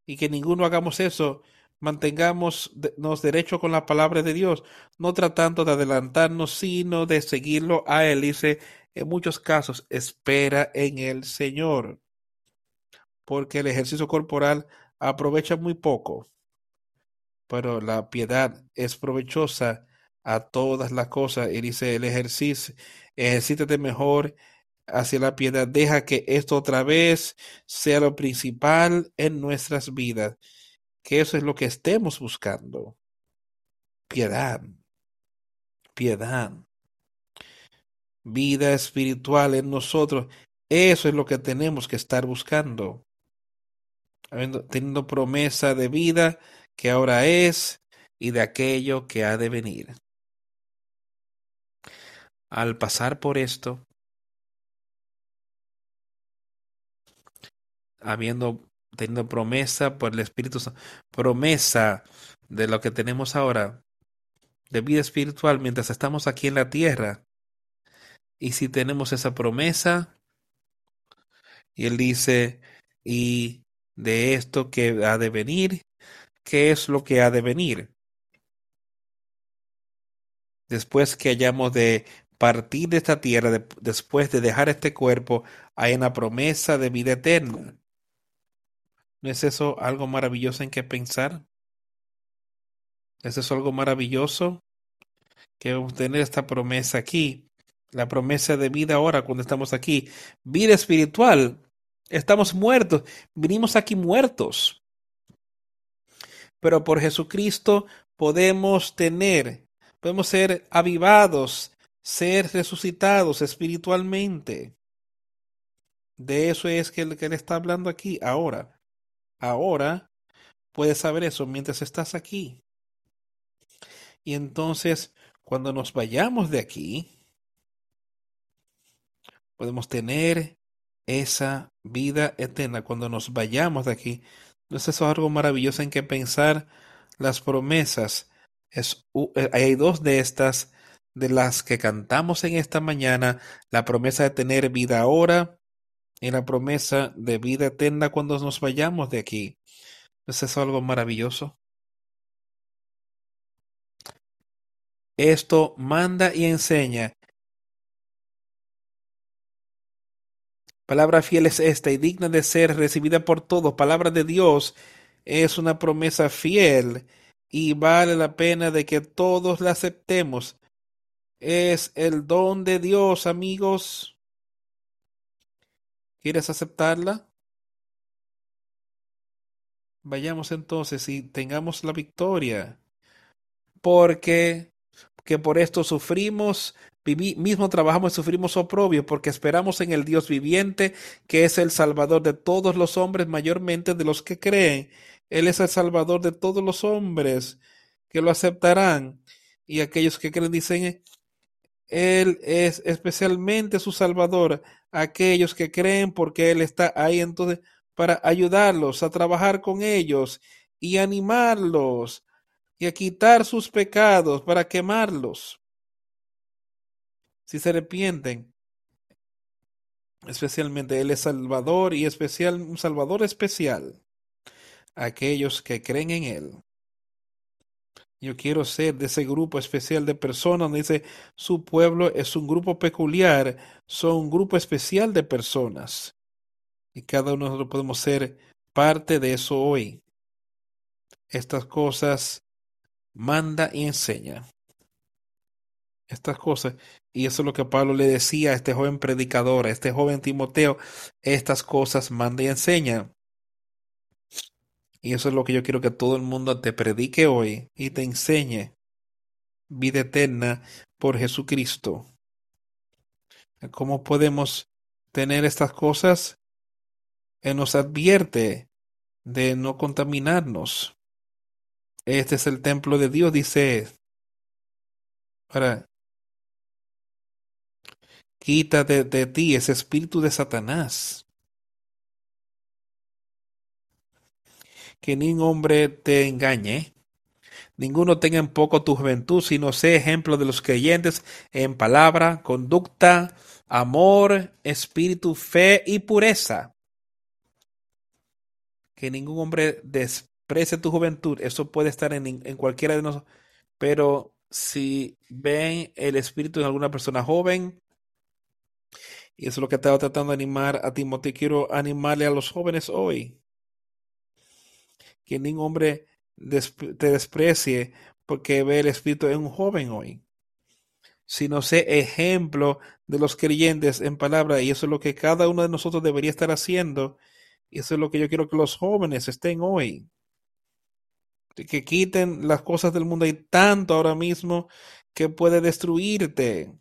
Y que ninguno hagamos eso mantengamos nos derecho con la palabra de Dios, no tratando de adelantarnos, sino de seguirlo a Él. Dice, en muchos casos, espera en el Señor, porque el ejercicio corporal aprovecha muy poco, pero la piedad es provechosa a todas las cosas. Y dice, el ejercicio, ejercítate mejor hacia la piedad, deja que esto otra vez sea lo principal en nuestras vidas que eso es lo que estemos buscando. Piedad, piedad, vida espiritual en nosotros. Eso es lo que tenemos que estar buscando. Teniendo promesa de vida que ahora es y de aquello que ha de venir. Al pasar por esto, habiendo teniendo promesa por el Espíritu Santo, promesa de lo que tenemos ahora, de vida espiritual mientras estamos aquí en la tierra. Y si tenemos esa promesa, y él dice, y de esto que ha de venir, ¿qué es lo que ha de venir? Después que hayamos de partir de esta tierra, después de dejar este cuerpo, hay una promesa de vida eterna. ¿No es eso algo maravilloso en que pensar? ¿Es eso algo maravilloso? Que obtener esta promesa aquí, la promesa de vida ahora cuando estamos aquí, vida espiritual. Estamos muertos, vinimos aquí muertos. Pero por Jesucristo podemos tener, podemos ser avivados, ser resucitados espiritualmente. De eso es que, que él está hablando aquí ahora ahora puedes saber eso mientras estás aquí. Y entonces, cuando nos vayamos de aquí, podemos tener esa vida eterna cuando nos vayamos de aquí. Entonces, eso es algo maravilloso en que pensar las promesas. Es, eh, hay dos de estas de las que cantamos en esta mañana, la promesa de tener vida ahora y la promesa de vida eterna cuando nos vayamos de aquí. ¿Es eso algo maravilloso? Esto manda y enseña. Palabra fiel es esta y digna de ser recibida por todos. Palabra de Dios es una promesa fiel y vale la pena de que todos la aceptemos. Es el don de Dios, amigos. ¿Quieres aceptarla? Vayamos entonces y tengamos la victoria. Porque que por esto sufrimos, mismo trabajamos y sufrimos oprobio, porque esperamos en el Dios viviente, que es el Salvador de todos los hombres, mayormente de los que creen. Él es el Salvador de todos los hombres que lo aceptarán. Y aquellos que creen dicen, Él es especialmente su Salvador aquellos que creen porque Él está ahí entonces para ayudarlos a trabajar con ellos y animarlos y a quitar sus pecados para quemarlos. Si se arrepienten, especialmente Él es Salvador y especial, un Salvador especial, aquellos que creen en Él. Yo quiero ser de ese grupo especial de personas dice su pueblo es un grupo peculiar, son un grupo especial de personas. Y cada uno de nosotros podemos ser parte de eso hoy. Estas cosas manda y enseña. Estas cosas. Y eso es lo que Pablo le decía a este joven predicador, a este joven Timoteo. Estas cosas manda y enseña. Y eso es lo que yo quiero que todo el mundo te predique hoy y te enseñe. Vida eterna por Jesucristo. ¿Cómo podemos tener estas cosas? Él nos advierte de no contaminarnos. Este es el templo de Dios, dice. Ahora, quita de, de ti ese espíritu de Satanás. Que ningún hombre te engañe, ninguno tenga en poco tu juventud, sino sé ejemplo de los creyentes en palabra, conducta, amor, espíritu, fe y pureza. Que ningún hombre desprecie tu juventud, eso puede estar en, en cualquiera de nosotros, pero si ven el espíritu en alguna persona joven, y eso es lo que estaba tratando de animar a Timoteo, quiero animarle a los jóvenes hoy que ningún hombre te desprecie porque ve el Espíritu en un joven hoy, sino sé ejemplo de los creyentes en palabra, y eso es lo que cada uno de nosotros debería estar haciendo, y eso es lo que yo quiero que los jóvenes estén hoy. que quiten las cosas del mundo. Hay tanto ahora mismo que puede destruirte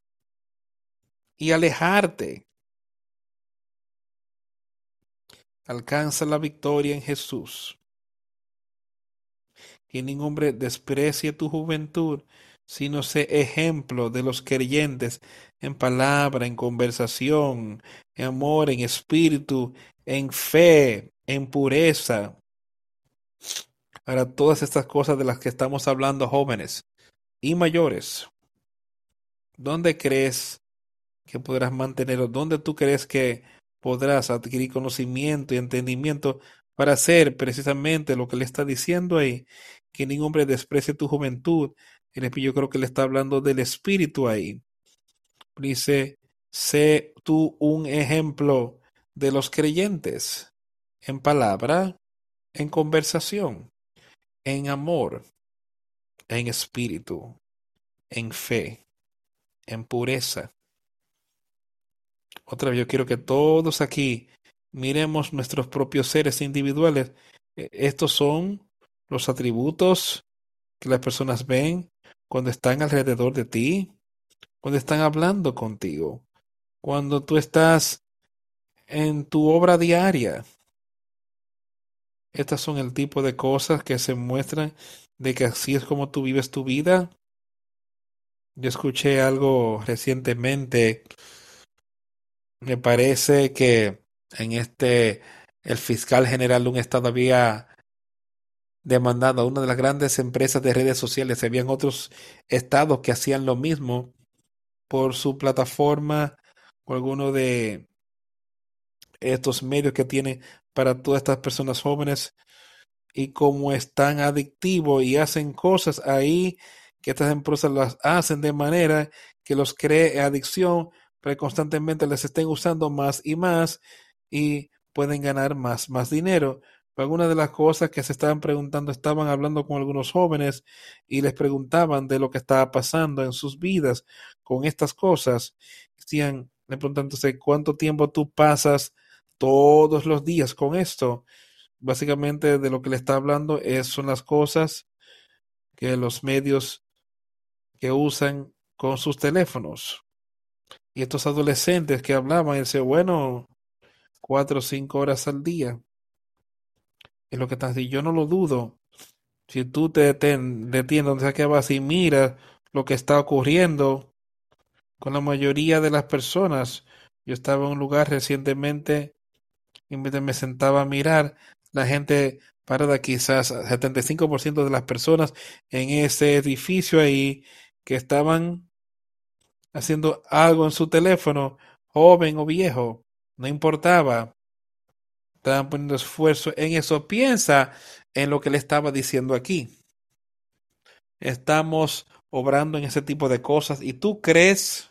y alejarte. Alcanza la victoria en Jesús. Que ningún hombre desprecie tu juventud, sino sé ejemplo de los creyentes en palabra, en conversación, en amor, en espíritu, en fe, en pureza. Para todas estas cosas de las que estamos hablando, jóvenes y mayores, ¿dónde crees que podrás mantenerlo? ¿Dónde tú crees que podrás adquirir conocimiento y entendimiento para hacer precisamente lo que le está diciendo ahí? Que ningún hombre desprecie tu juventud. Yo creo que le está hablando del espíritu ahí. Dice, sé tú un ejemplo de los creyentes en palabra, en conversación, en amor, en espíritu, en fe, en pureza. Otra vez, yo quiero que todos aquí miremos nuestros propios seres individuales. E, estos son los atributos que las personas ven cuando están alrededor de ti, cuando están hablando contigo, cuando tú estás en tu obra diaria. Estas son el tipo de cosas que se muestran de que así es como tú vives tu vida. Yo escuché algo recientemente. Me parece que en este el fiscal general de un estado había demandado a una de las grandes empresas de redes sociales. Habían otros estados que hacían lo mismo por su plataforma o alguno de estos medios que tiene para todas estas personas jóvenes y como es tan adictivo y hacen cosas ahí que estas empresas las hacen de manera que los cree adicción que constantemente les estén usando más y más y pueden ganar más, más dinero. Algunas de las cosas que se estaban preguntando, estaban hablando con algunos jóvenes y les preguntaban de lo que estaba pasando en sus vidas con estas cosas. Decían, le preguntan entonces, ¿cuánto tiempo tú pasas todos los días con esto. Básicamente de lo que le está hablando es, son las cosas que los medios que usan con sus teléfonos. Y estos adolescentes que hablaban, dice, bueno, cuatro o cinco horas al día. Es lo que están diciendo. Yo no lo dudo. Si tú te detienes donde sea que vas y miras lo que está ocurriendo con la mayoría de las personas. Yo estaba en un lugar recientemente y me sentaba a mirar la gente parada, quizás 75% de las personas en ese edificio ahí que estaban haciendo algo en su teléfono, joven o viejo, no importaba. Estaban poniendo esfuerzo en eso. Piensa en lo que le estaba diciendo aquí. Estamos obrando en ese tipo de cosas y tú crees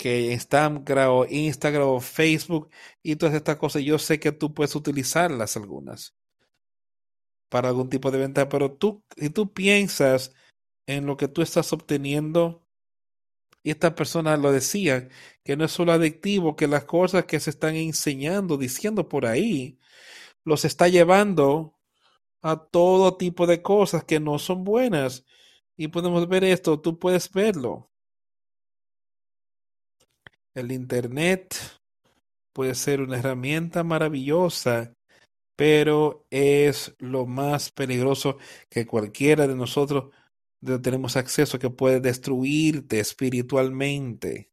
que Instagram o Instagram o Facebook y todas estas cosas, yo sé que tú puedes utilizarlas algunas para algún tipo de venta, pero tú, si tú piensas en lo que tú estás obteniendo, y esta persona lo decía, que no es solo adictivo, que las cosas que se están enseñando, diciendo por ahí, los está llevando a todo tipo de cosas que no son buenas. Y podemos ver esto, tú puedes verlo. El Internet puede ser una herramienta maravillosa, pero es lo más peligroso que cualquiera de nosotros tenemos acceso que puede destruirte espiritualmente.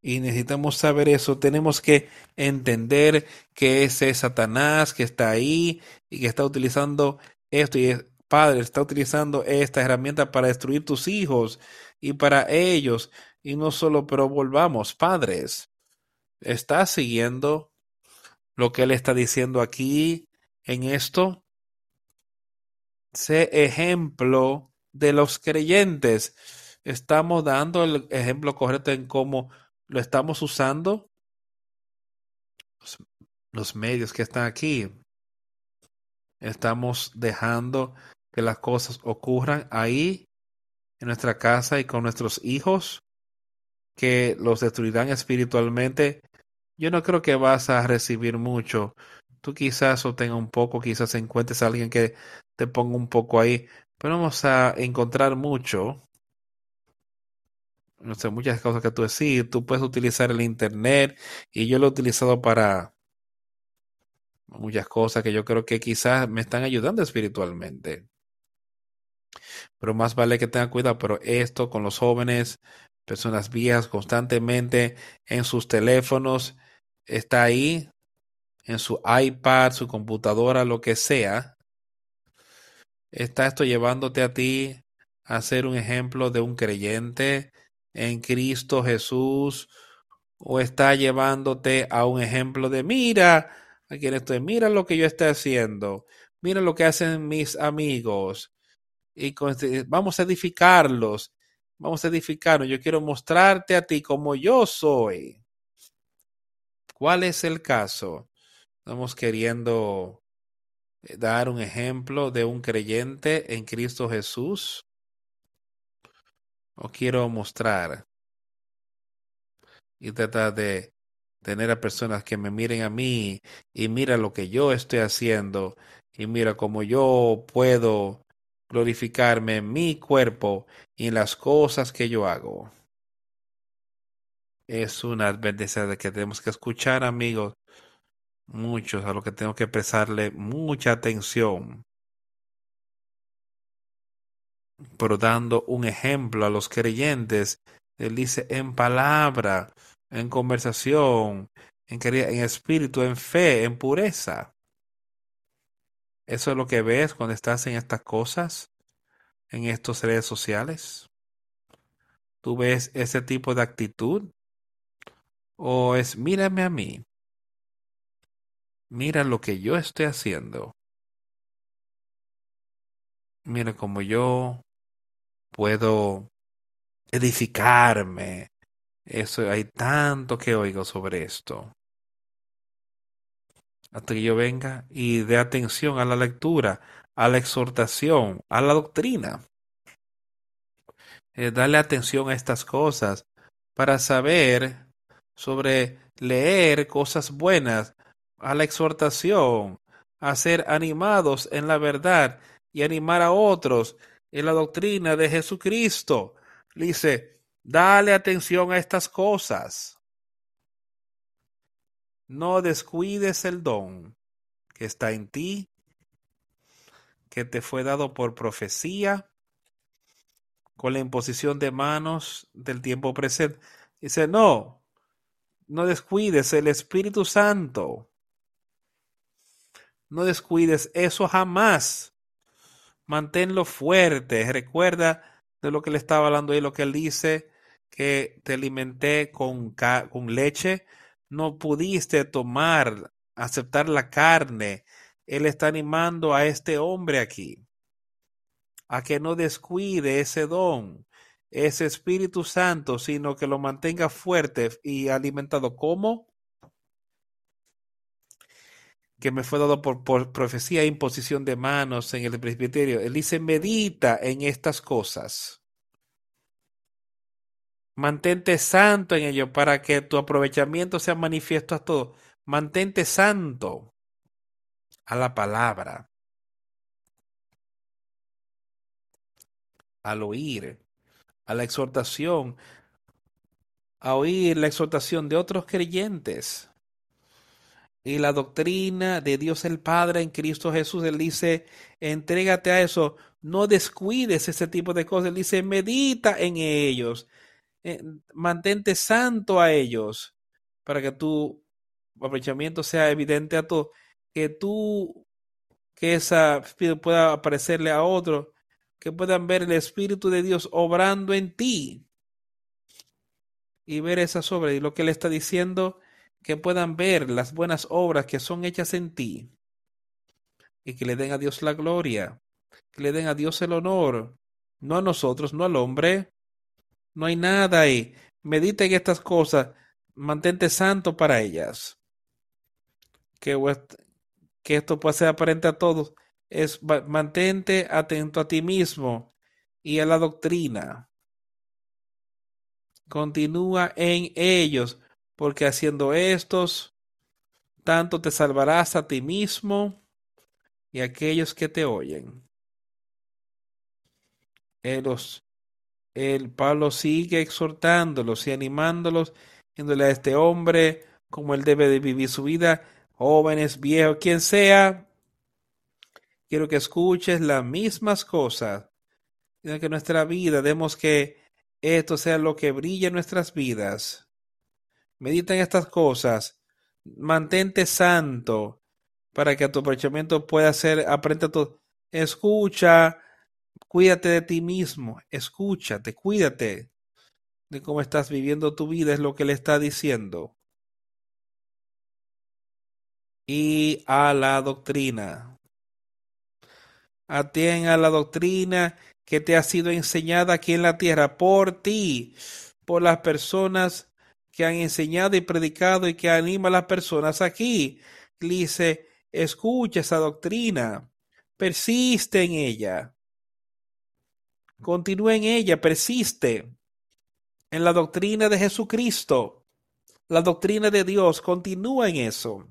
Y necesitamos saber eso. Tenemos que entender que ese es Satanás que está ahí y que está utilizando esto. Y es, Padre, está utilizando esta herramienta para destruir tus hijos y para ellos. Y no solo, pero volvamos, padres, ¿está siguiendo lo que él está diciendo aquí en esto? Sé ejemplo de los creyentes. Estamos dando el ejemplo correcto en cómo lo estamos usando. Los, medios que están aquí. Estamos dejando que las cosas ocurran ahí en nuestra casa y con nuestros hijos que los destruirán espiritualmente, yo no creo que vas a recibir mucho Tú quizás obtenga un poco, quizás encuentres a alguien que te ponga un poco ahí, pero vamos a encontrar mucho. No sé, muchas cosas que tú decís. Tú puedes utilizar el internet y yo lo he utilizado para muchas cosas que yo creo que quizás me están ayudando espiritualmente. Pero más vale que tenga cuidado, pero esto con los jóvenes, personas viejas constantemente en sus teléfonos, está ahí, en su iPad, su computadora, lo que sea. Está esto llevándote a ti a ser un ejemplo de un creyente en Cristo Jesús o está llevándote a un ejemplo de mira a quien estoy, mira lo que yo estoy haciendo, mira lo que hacen mis amigos y vamos a edificarlos, vamos a edificarnos. Yo quiero mostrarte a ti como yo soy. ¿Cuál es el caso? Estamos queriendo dar un ejemplo de un creyente en Cristo Jesús o quiero mostrar y tratar de tener a personas que me miren a mí y mira lo que yo estoy haciendo y mira cómo yo puedo glorificarme en mi cuerpo y en las cosas que yo hago. Es una advertencia de que tenemos que escuchar, amigos, muchos a lo que tengo que prestarle mucha atención. pero dando un ejemplo a los creyentes. Él dice en palabra, en conversación, en, espíritu, en fe, en pureza. ¿Eso es lo que ves cuando estás en estas cosas, en estos redes sociales? ¿Tú ves ese tipo de actitud? ¿O es mírame a mí? Mira lo que yo estoy haciendo. Mira cómo yo puedo edificarme. Eso hay tanto que oigo sobre esto. Hasta que yo venga y dé atención a la lectura, a la exhortación, a la doctrina. Eh, darle atención a estas cosas para saber sobre leer cosas buenas, a la exhortación, a ser animados en la verdad y animar a otros en la doctrina de Jesucristo. dice, dale atención a estas cosas. No descuides el don que está en ti, que te fue dado por profecía, con la imposición de manos del tiempo presente. Dice, no, no descuides el Espíritu Santo. No descuides eso jamás manténlo fuerte. Recuerda de lo que le estaba hablando ahí, lo que él dice, que te alimenté con, con leche, no pudiste tomar, aceptar la carne. Él está animando a este hombre aquí a que no descuide ese don, ese Espíritu Santo, sino que lo mantenga fuerte y alimentado. ¿Cómo? Que me fue dado por, profecía e imposición de manos en el presbiterio. Él dice, medita en estas cosas. Mantente santo en ello para que tu aprovechamiento sea manifiesto a todos. Mantente santo a la palabra, al oír, a la exhortación, a oír la exhortación de otros creyentes y la doctrina de Dios el Padre en Cristo Jesús. Él dice, entrégate a eso, no descuides ese tipo de cosas. Él dice, medita en ellos, eh, mantente santo a ellos, para que tu aprovechamiento sea evidente a todos, que tú, que esa pueda aparecerle a otros, que puedan ver el Espíritu de Dios obrando en ti y ver esa obras. Y lo que él está diciendo que puedan ver las buenas obras que son hechas en ti y que le den a Dios la gloria, que le den a Dios el honor, no a nosotros, no al hombre. No hay nada ahí. Medita en estas cosas, mantente santo para ellas. Que, esto pueda ser aparente a todos. Es mantente atento a ti mismo y a la doctrina. Continúa en ellos porque haciendo estos, tanto te salvarás a ti mismo y a aquellos que te oyen. Los, el Pablo sigue exhortándolos y animándolos, diciéndole a este hombre como él debe de vivir su vida, jóvenes, viejos, quien sea. Quiero que escuches las mismas cosas. Que nuestra vida demos que esto sea lo que brille en nuestras vidas. Medita en estas cosas. Mantente santo para que tu aprovechamiento pueda ser, aprende todo. Escucha, cuídate de ti mismo, escúchate, cuídate de cómo estás viviendo tu vida, es lo que le está diciendo. Y a la doctrina. Atien a la doctrina que te ha sido enseñada aquí en la tierra por ti, por las personas que han enseñado y predicado y que anima a las personas aquí. Dice, escucha esa doctrina, persiste en ella, continúa en ella, persiste en la doctrina de Jesucristo, la doctrina de Dios, continúa en eso.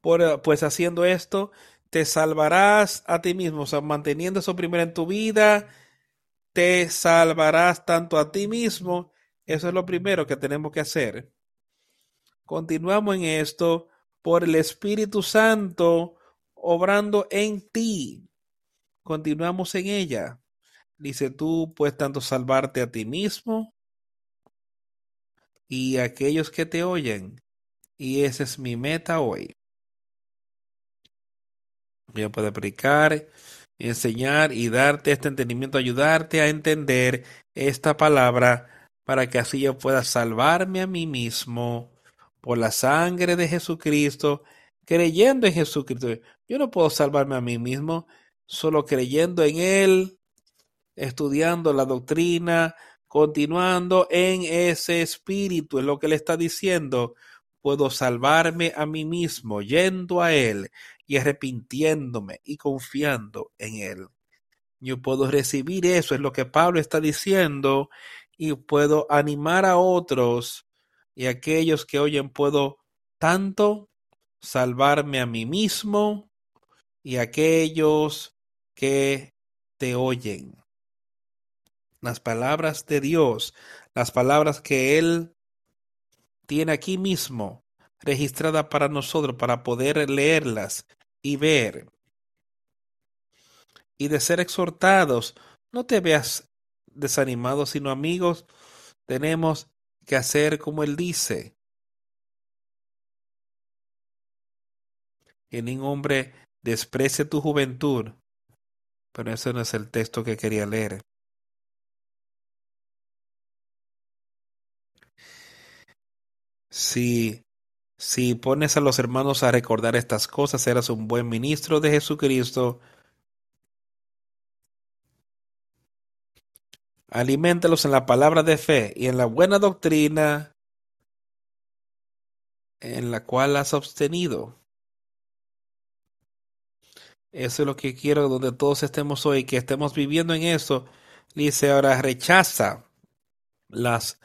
Por, pues haciendo esto, te salvarás a ti mismo, manteniendo eso primero en tu vida, te salvarás tanto a ti mismo. Eso es lo primero que tenemos que hacer. Continuamos en esto por el Espíritu Santo obrando en ti. Continuamos en ella. Dice tú, puedes tanto salvarte a ti mismo y a aquellos que te oyen. Y esa es mi meta hoy. Yo puedo aplicar, enseñar y darte este entendimiento, ayudarte a entender esta palabra para que así yo pueda salvarme a mí mismo por la sangre de Jesucristo, creyendo en Jesucristo. Yo no puedo salvarme a mí mismo, solo creyendo en Él, estudiando la doctrina, continuando en ese espíritu, es lo que le está diciendo. Puedo salvarme a mí mismo, yendo a Él y arrepintiéndome y confiando en Él. Yo puedo recibir eso, es lo que Pablo está diciendo, y puedo animar a otros y aquellos que oyen puedo tanto salvarme a mí mismo y aquellos que te oyen. Las palabras de Dios, las palabras que Él tiene aquí mismo registrada para nosotros, para poder leerlas y ver. Y de ser exhortados, no te veas desanimado, sino amigos, tenemos que hacer como Él dice. Que ningún hombre desprecie tu juventud. Pero ese no es el texto que quería leer. Si, si pones a los hermanos a recordar estas cosas, serás un buen ministro de Jesucristo. Aliméntalos en la palabra de fe y en la buena doctrina en la cual has obtenido. Eso es lo que quiero donde todos estemos hoy, que estemos viviendo en eso. Dice ahora, rechaza las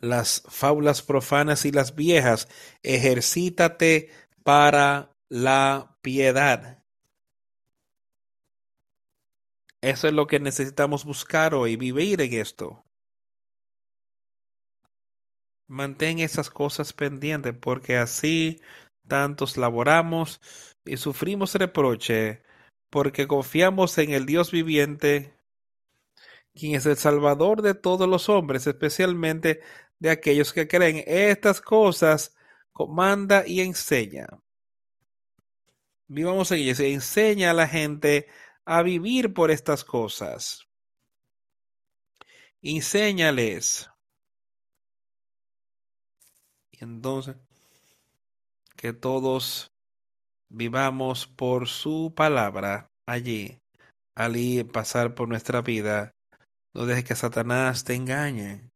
las fábulas profanas y las viejas, ejercítate para la piedad. Eso es lo que necesitamos buscar hoy, vivir en esto. Mantén esas cosas pendientes, porque así tantos laboramos y sufrimos reproche, porque confiamos en el Dios viviente, quien es el Salvador de todos los hombres, especialmente de aquellos que creen estas cosas, comanda y enseña. Vivamos en ellas, enseña a la gente a vivir por estas cosas. Enséñales. Y entonces, que todos vivamos por su palabra allí, allí pasar por nuestra vida. No dejes que Satanás te engañe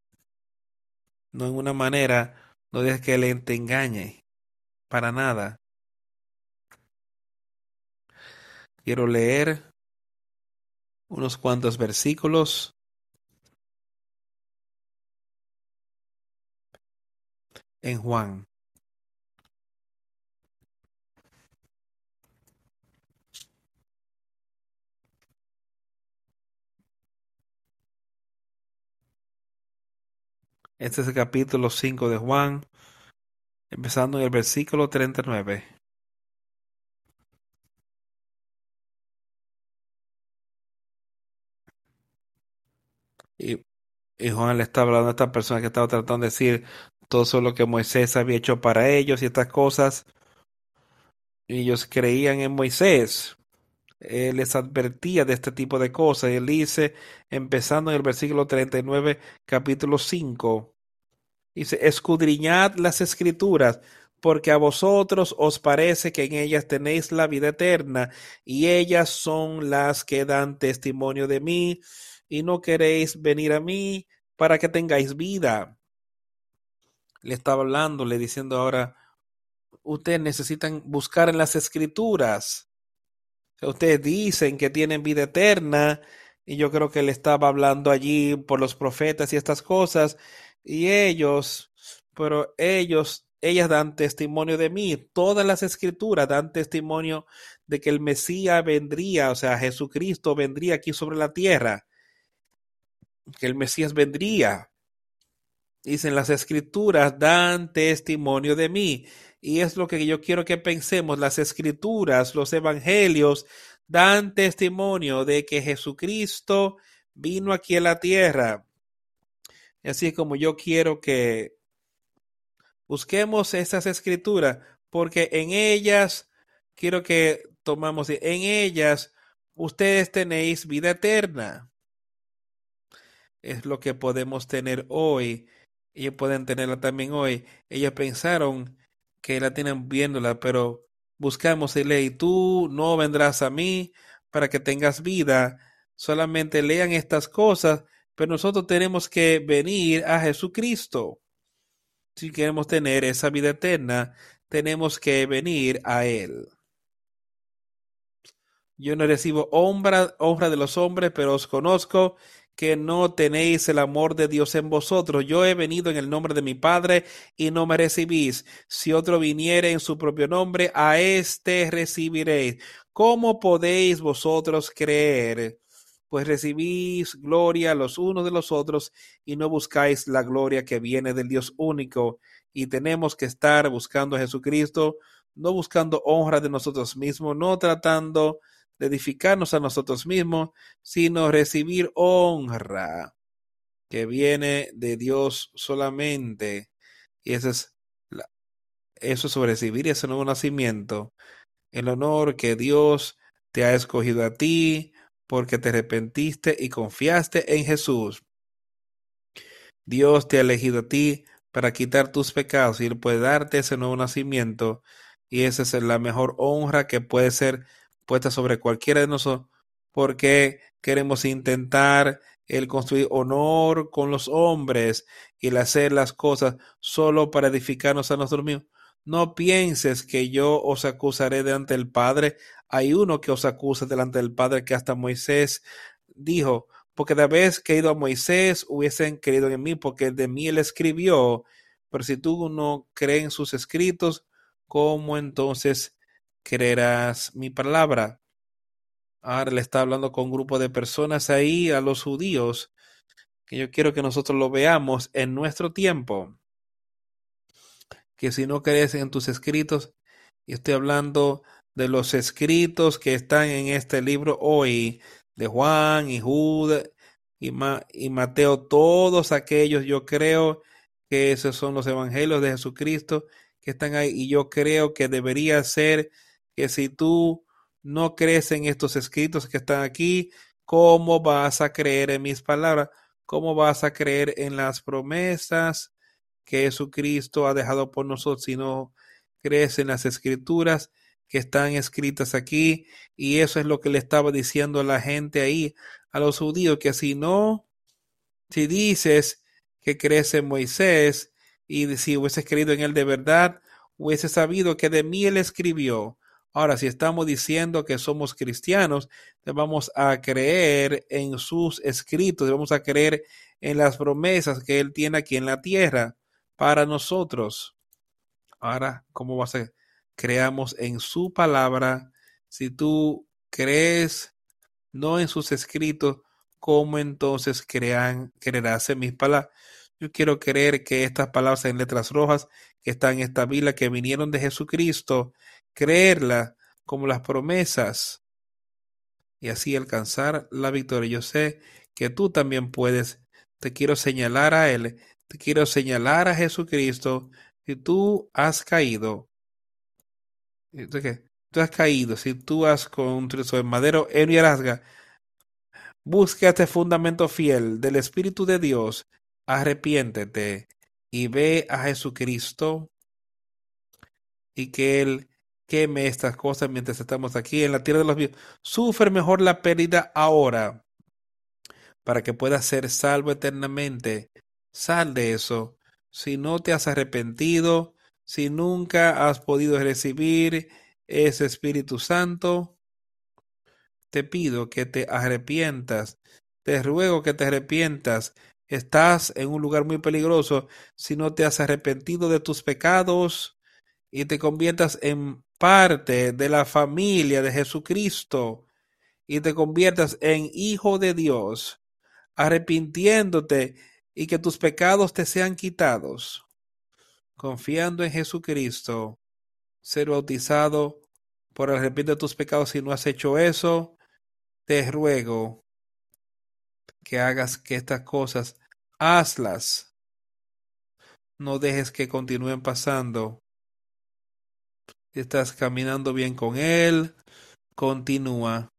no en una manera, no dejes que él te engañe, para nada. Quiero leer unos cuantos versículos. En Juan. Este es el capítulo 5 de Juan, empezando en el versículo 39. Y, Juan le está hablando a esta persona que estaba tratando de decir todo eso lo que Moisés había hecho para ellos y estas cosas. Ellos creían en Moisés. Él les advertía de este tipo de cosas. Y él dice, empezando en el versículo 39, capítulo 5, dice, escudriñad las escrituras, porque a vosotros os parece que en ellas tenéis la vida eterna, y ellas son las que dan testimonio de mí, y no queréis venir a mí para que tengáis vida. Le estaba hablando, le diciendo ahora, ustedes necesitan buscar en las escrituras. Ustedes dicen que tienen vida eterna y yo creo que él estaba hablando allí por los profetas y estas cosas y ellos, pero ellos, ellas dan testimonio de mí. Todas las escrituras dan testimonio de que el Mesías vendría, o sea, Jesucristo vendría aquí sobre la tierra, que el Mesías vendría. Dicen las escrituras dan testimonio de mí. Y es lo que yo quiero que pensemos. Las escrituras, los evangelios, dan testimonio de que Jesucristo vino aquí a la tierra. Así es como yo quiero que busquemos esas escrituras, porque en ellas, quiero que tomamos, en ellas ustedes tenéis vida eterna. Es lo que podemos tener hoy. Ellos pueden tenerla también hoy. Ellos pensaron que la tienen viéndola, pero buscamos y ley, tú no vendrás a mí para que tengas vida. Solamente lean estas cosas, pero nosotros tenemos que venir a Jesucristo. Si queremos tener esa vida eterna, tenemos que venir a Él. Yo no recibo honra, honra de los hombres, pero os conozco que no tenéis el amor de Dios en vosotros. Yo he venido en el nombre de mi Padre y no me recibís. Si otro viniere en su propio nombre, a éste recibiréis. ¿Cómo podéis vosotros creer? Pues recibís gloria los unos de los otros y no buscáis la gloria que viene del Dios único. Y tenemos que estar buscando a Jesucristo, no buscando honra de nosotros mismos, no tratando edificarnos a nosotros mismos, sino recibir honra que viene de Dios solamente. Y eso es, eso es recibir ese nuevo nacimiento, el honor que Dios te ha escogido a ti porque te arrepentiste y confiaste en Jesús. Dios te ha elegido a ti para quitar tus pecados y Él puede darte ese nuevo nacimiento y esa es la mejor honra que puede ser puesta sobre cualquiera de nosotros, porque queremos intentar el construir honor con los hombres y el hacer las cosas solo para edificarnos a nosotros mismos. No pienses que yo os acusaré delante del Padre. Hay uno que os acusa delante del Padre que hasta Moisés dijo, porque de vez que he ido a Moisés hubiesen querido en mí, porque de mí él escribió. Pero si tú no crees en sus escritos, ¿cómo entonces creerás mi palabra. Ahora le está hablando con un grupo de personas ahí, a los judíos, que yo quiero que nosotros lo veamos en nuestro tiempo. Que si no crees en tus escritos, y estoy hablando de los escritos que están en este libro hoy, de Juan y Judas y, y Mateo, todos aquellos, yo creo que esos son los evangelios de Jesucristo que están ahí, y yo creo que debería ser que si tú no crees en estos escritos que están aquí, ¿cómo vas a creer en mis palabras? ¿Cómo vas a creer en las promesas que Jesucristo ha dejado por nosotros si no crees en las escrituras que están escritas aquí? Y eso es lo que le estaba diciendo a la gente ahí, a los judíos, que si no, si dices que crees en Moisés y si hubieses creído en él de verdad, hubiese sabido que de mí él escribió Ahora, si estamos diciendo que somos cristianos, vamos a creer en sus escritos, vamos a creer en las promesas que Él tiene aquí en la tierra para nosotros. Ahora, ¿cómo va a ser? Creamos en su palabra. Si tú crees no en sus escritos, ¿cómo entonces crean, creerás en mis palabras? Yo quiero creer que estas palabras en letras rojas que están en esta Biblia que vinieron de Jesucristo, creerlas como las promesas y así alcanzar la victoria. Yo sé que tú también puedes. Te quiero señalar a Él, te quiero señalar a Jesucristo. Si tú has caído, tú has caído, si tú has con un trozo de madero en y rasga, busca este fundamento fiel del Espíritu de Dios, arrepiéntete y ve a Jesucristo y que Él queme estas cosas mientras estamos aquí en la tierra de los vivos. Sufre mejor la pérdida ahora para que puedas ser salvo eternamente. Sal de eso. Si no te has arrepentido, si nunca has podido recibir ese Espíritu Santo, te pido que te arrepientas. Te ruego que te arrepientas. Estás en un lugar muy peligroso si no te has arrepentido de tus pecados y te conviertas en parte de la familia de Jesucristo y te conviertas en hijo de Dios, arrepintiéndote y que tus pecados te sean quitados, confiando en Jesucristo, ser bautizado por el arrepentimiento de tus pecados. Si no has hecho eso, te ruego que hagas que estas cosas, hazlas. No dejes que continúen pasando. Estás caminando bien con Él, continúa.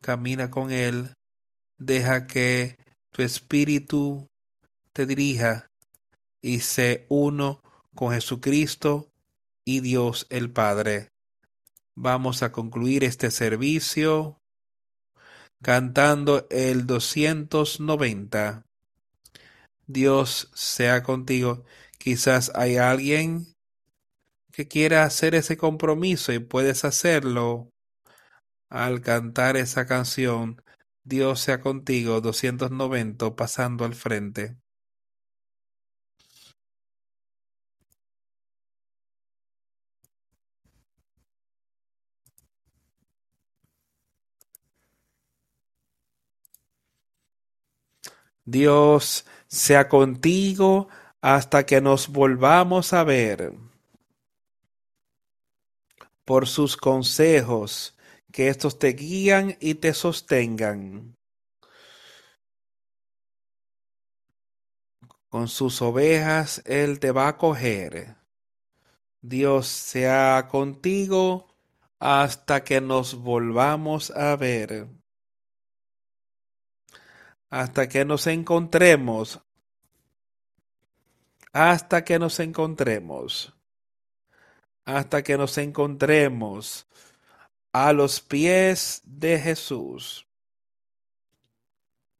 Camina con Él. Deja que tu espíritu te dirija y sé uno con Jesucristo y Dios el Padre. Vamos a concluir este servicio cantando el 290. Dios sea contigo. Quizás hay alguien que quiera hacer ese compromiso y puedes hacerlo al cantar esa canción. Dios sea contigo 290 pasando al frente. Dios sea contigo hasta que nos volvamos a ver. Por sus consejos, que estos te guían y te sostengan. Con sus ovejas Él te va a coger. Dios sea contigo hasta que nos volvamos a ver hasta que nos encontremos, hasta que nos encontremos, hasta que nos encontremos a los pies de Jesús,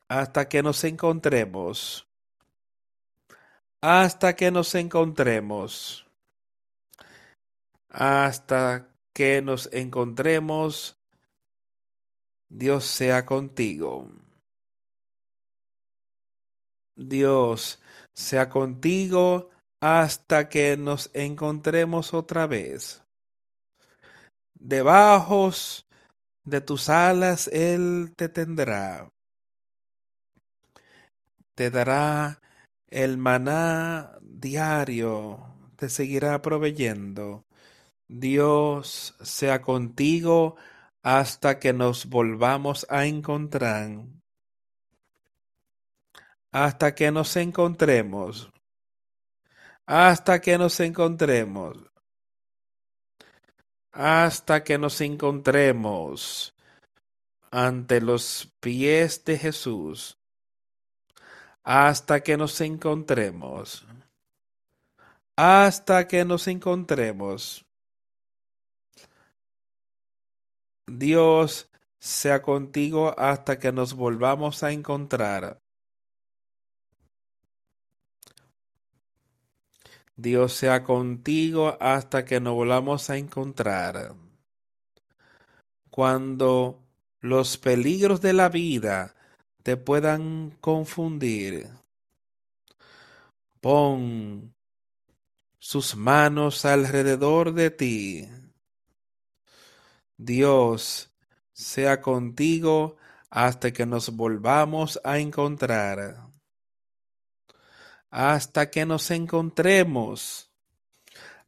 hasta que nos encontremos, hasta que nos encontremos, hasta que nos encontremos, Dios sea contigo. Dios sea contigo hasta que nos encontremos otra vez. Debajo de tus alas Él te tendrá. Te dará el maná diario, te seguirá proveyendo. Dios sea contigo hasta que nos volvamos a encontrar hasta que nos encontremos, hasta que nos encontremos, hasta que nos encontremos ante los pies de Jesús, hasta que nos encontremos, hasta que nos encontremos. Dios sea contigo hasta que nos volvamos a encontrar. Dios sea contigo hasta que nos volvamos a encontrar. Cuando los peligros de la vida te puedan confundir, pon sus manos alrededor de ti. Dios sea contigo hasta que nos volvamos a encontrar. Hasta que nos encontremos,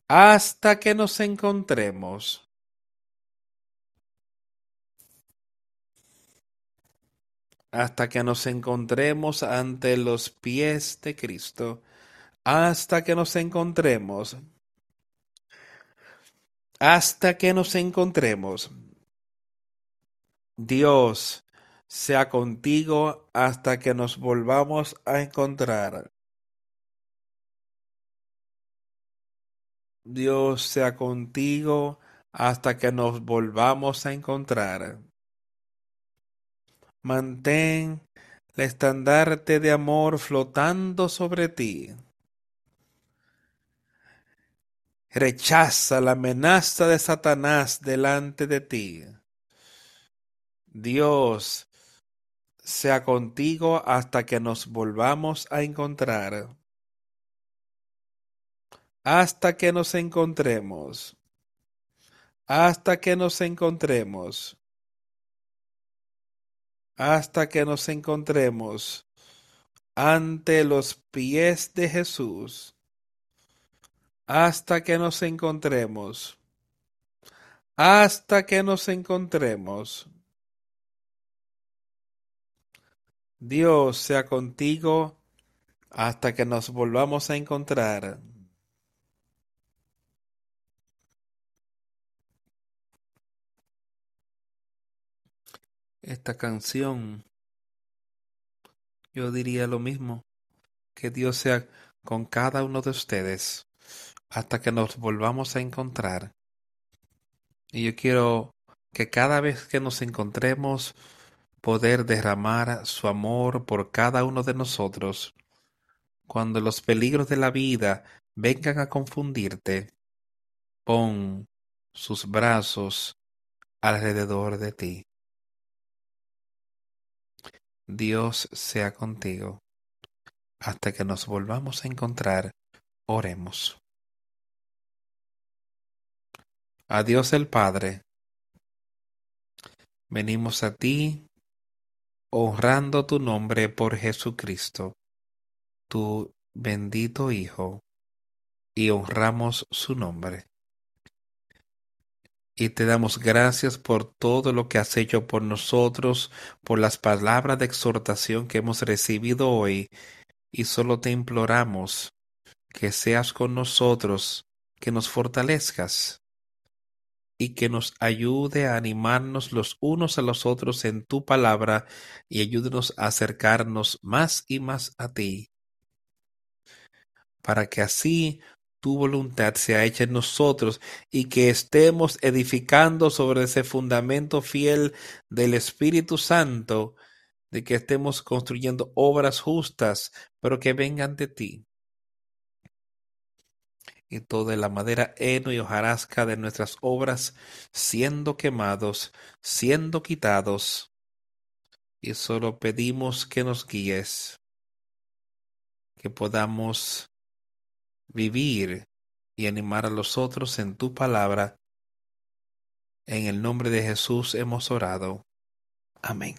hasta que nos encontremos. hasta que nos encontremos ante los pies de Cristo, hasta que nos encontremos, hasta que nos encontremos. Dios sea contigo hasta que nos volvamos a encontrar. Dios sea contigo hasta que nos volvamos a encontrar. Mantén el estandarte de amor flotando sobre ti. Rechaza la amenaza de Satanás delante de ti. Dios sea contigo hasta que nos volvamos a encontrar. Hasta que nos encontremos. Hasta que nos encontremos hasta que nos encontremos ante los pies de Jesús, hasta que nos encontremos, hasta que nos encontremos. Dios sea contigo hasta que nos volvamos a encontrar. Esta canción, yo diría lo mismo, que Dios sea con cada uno de ustedes hasta que nos volvamos a encontrar. Y yo quiero que cada vez que nos encontremos, poder derramar su amor por cada uno de nosotros. Cuando los peligros de la vida vengan a confundirte, pon sus brazos alrededor de ti. Dios sea contigo. Hasta que nos volvamos a encontrar, oremos. A Dios el Padre, venimos a ti honrando tu nombre por Jesucristo, tu bendito Hijo, y honramos su nombre y te damos gracias por todo lo que has hecho por nosotros, por las palabras de exhortación que hemos recibido hoy, y solo te imploramos que seas con nosotros, que nos fortalezcas y que nos ayude a animarnos los unos a los otros en tu palabra y ayúdenos a acercarnos más y más a ti, para que así tu voluntad sea hecha en nosotros y que estemos edificando sobre ese fundamento fiel del Espíritu Santo, de que estemos construyendo obras justas, pero que vengan de ti. Y toda la madera heno y hojarasca de nuestras obras siendo quemados, siendo quitados, y solo pedimos que nos guíes, que podamos vivir y animar a los otros en tu palabra. En el nombre de Jesús hemos orado. Amén.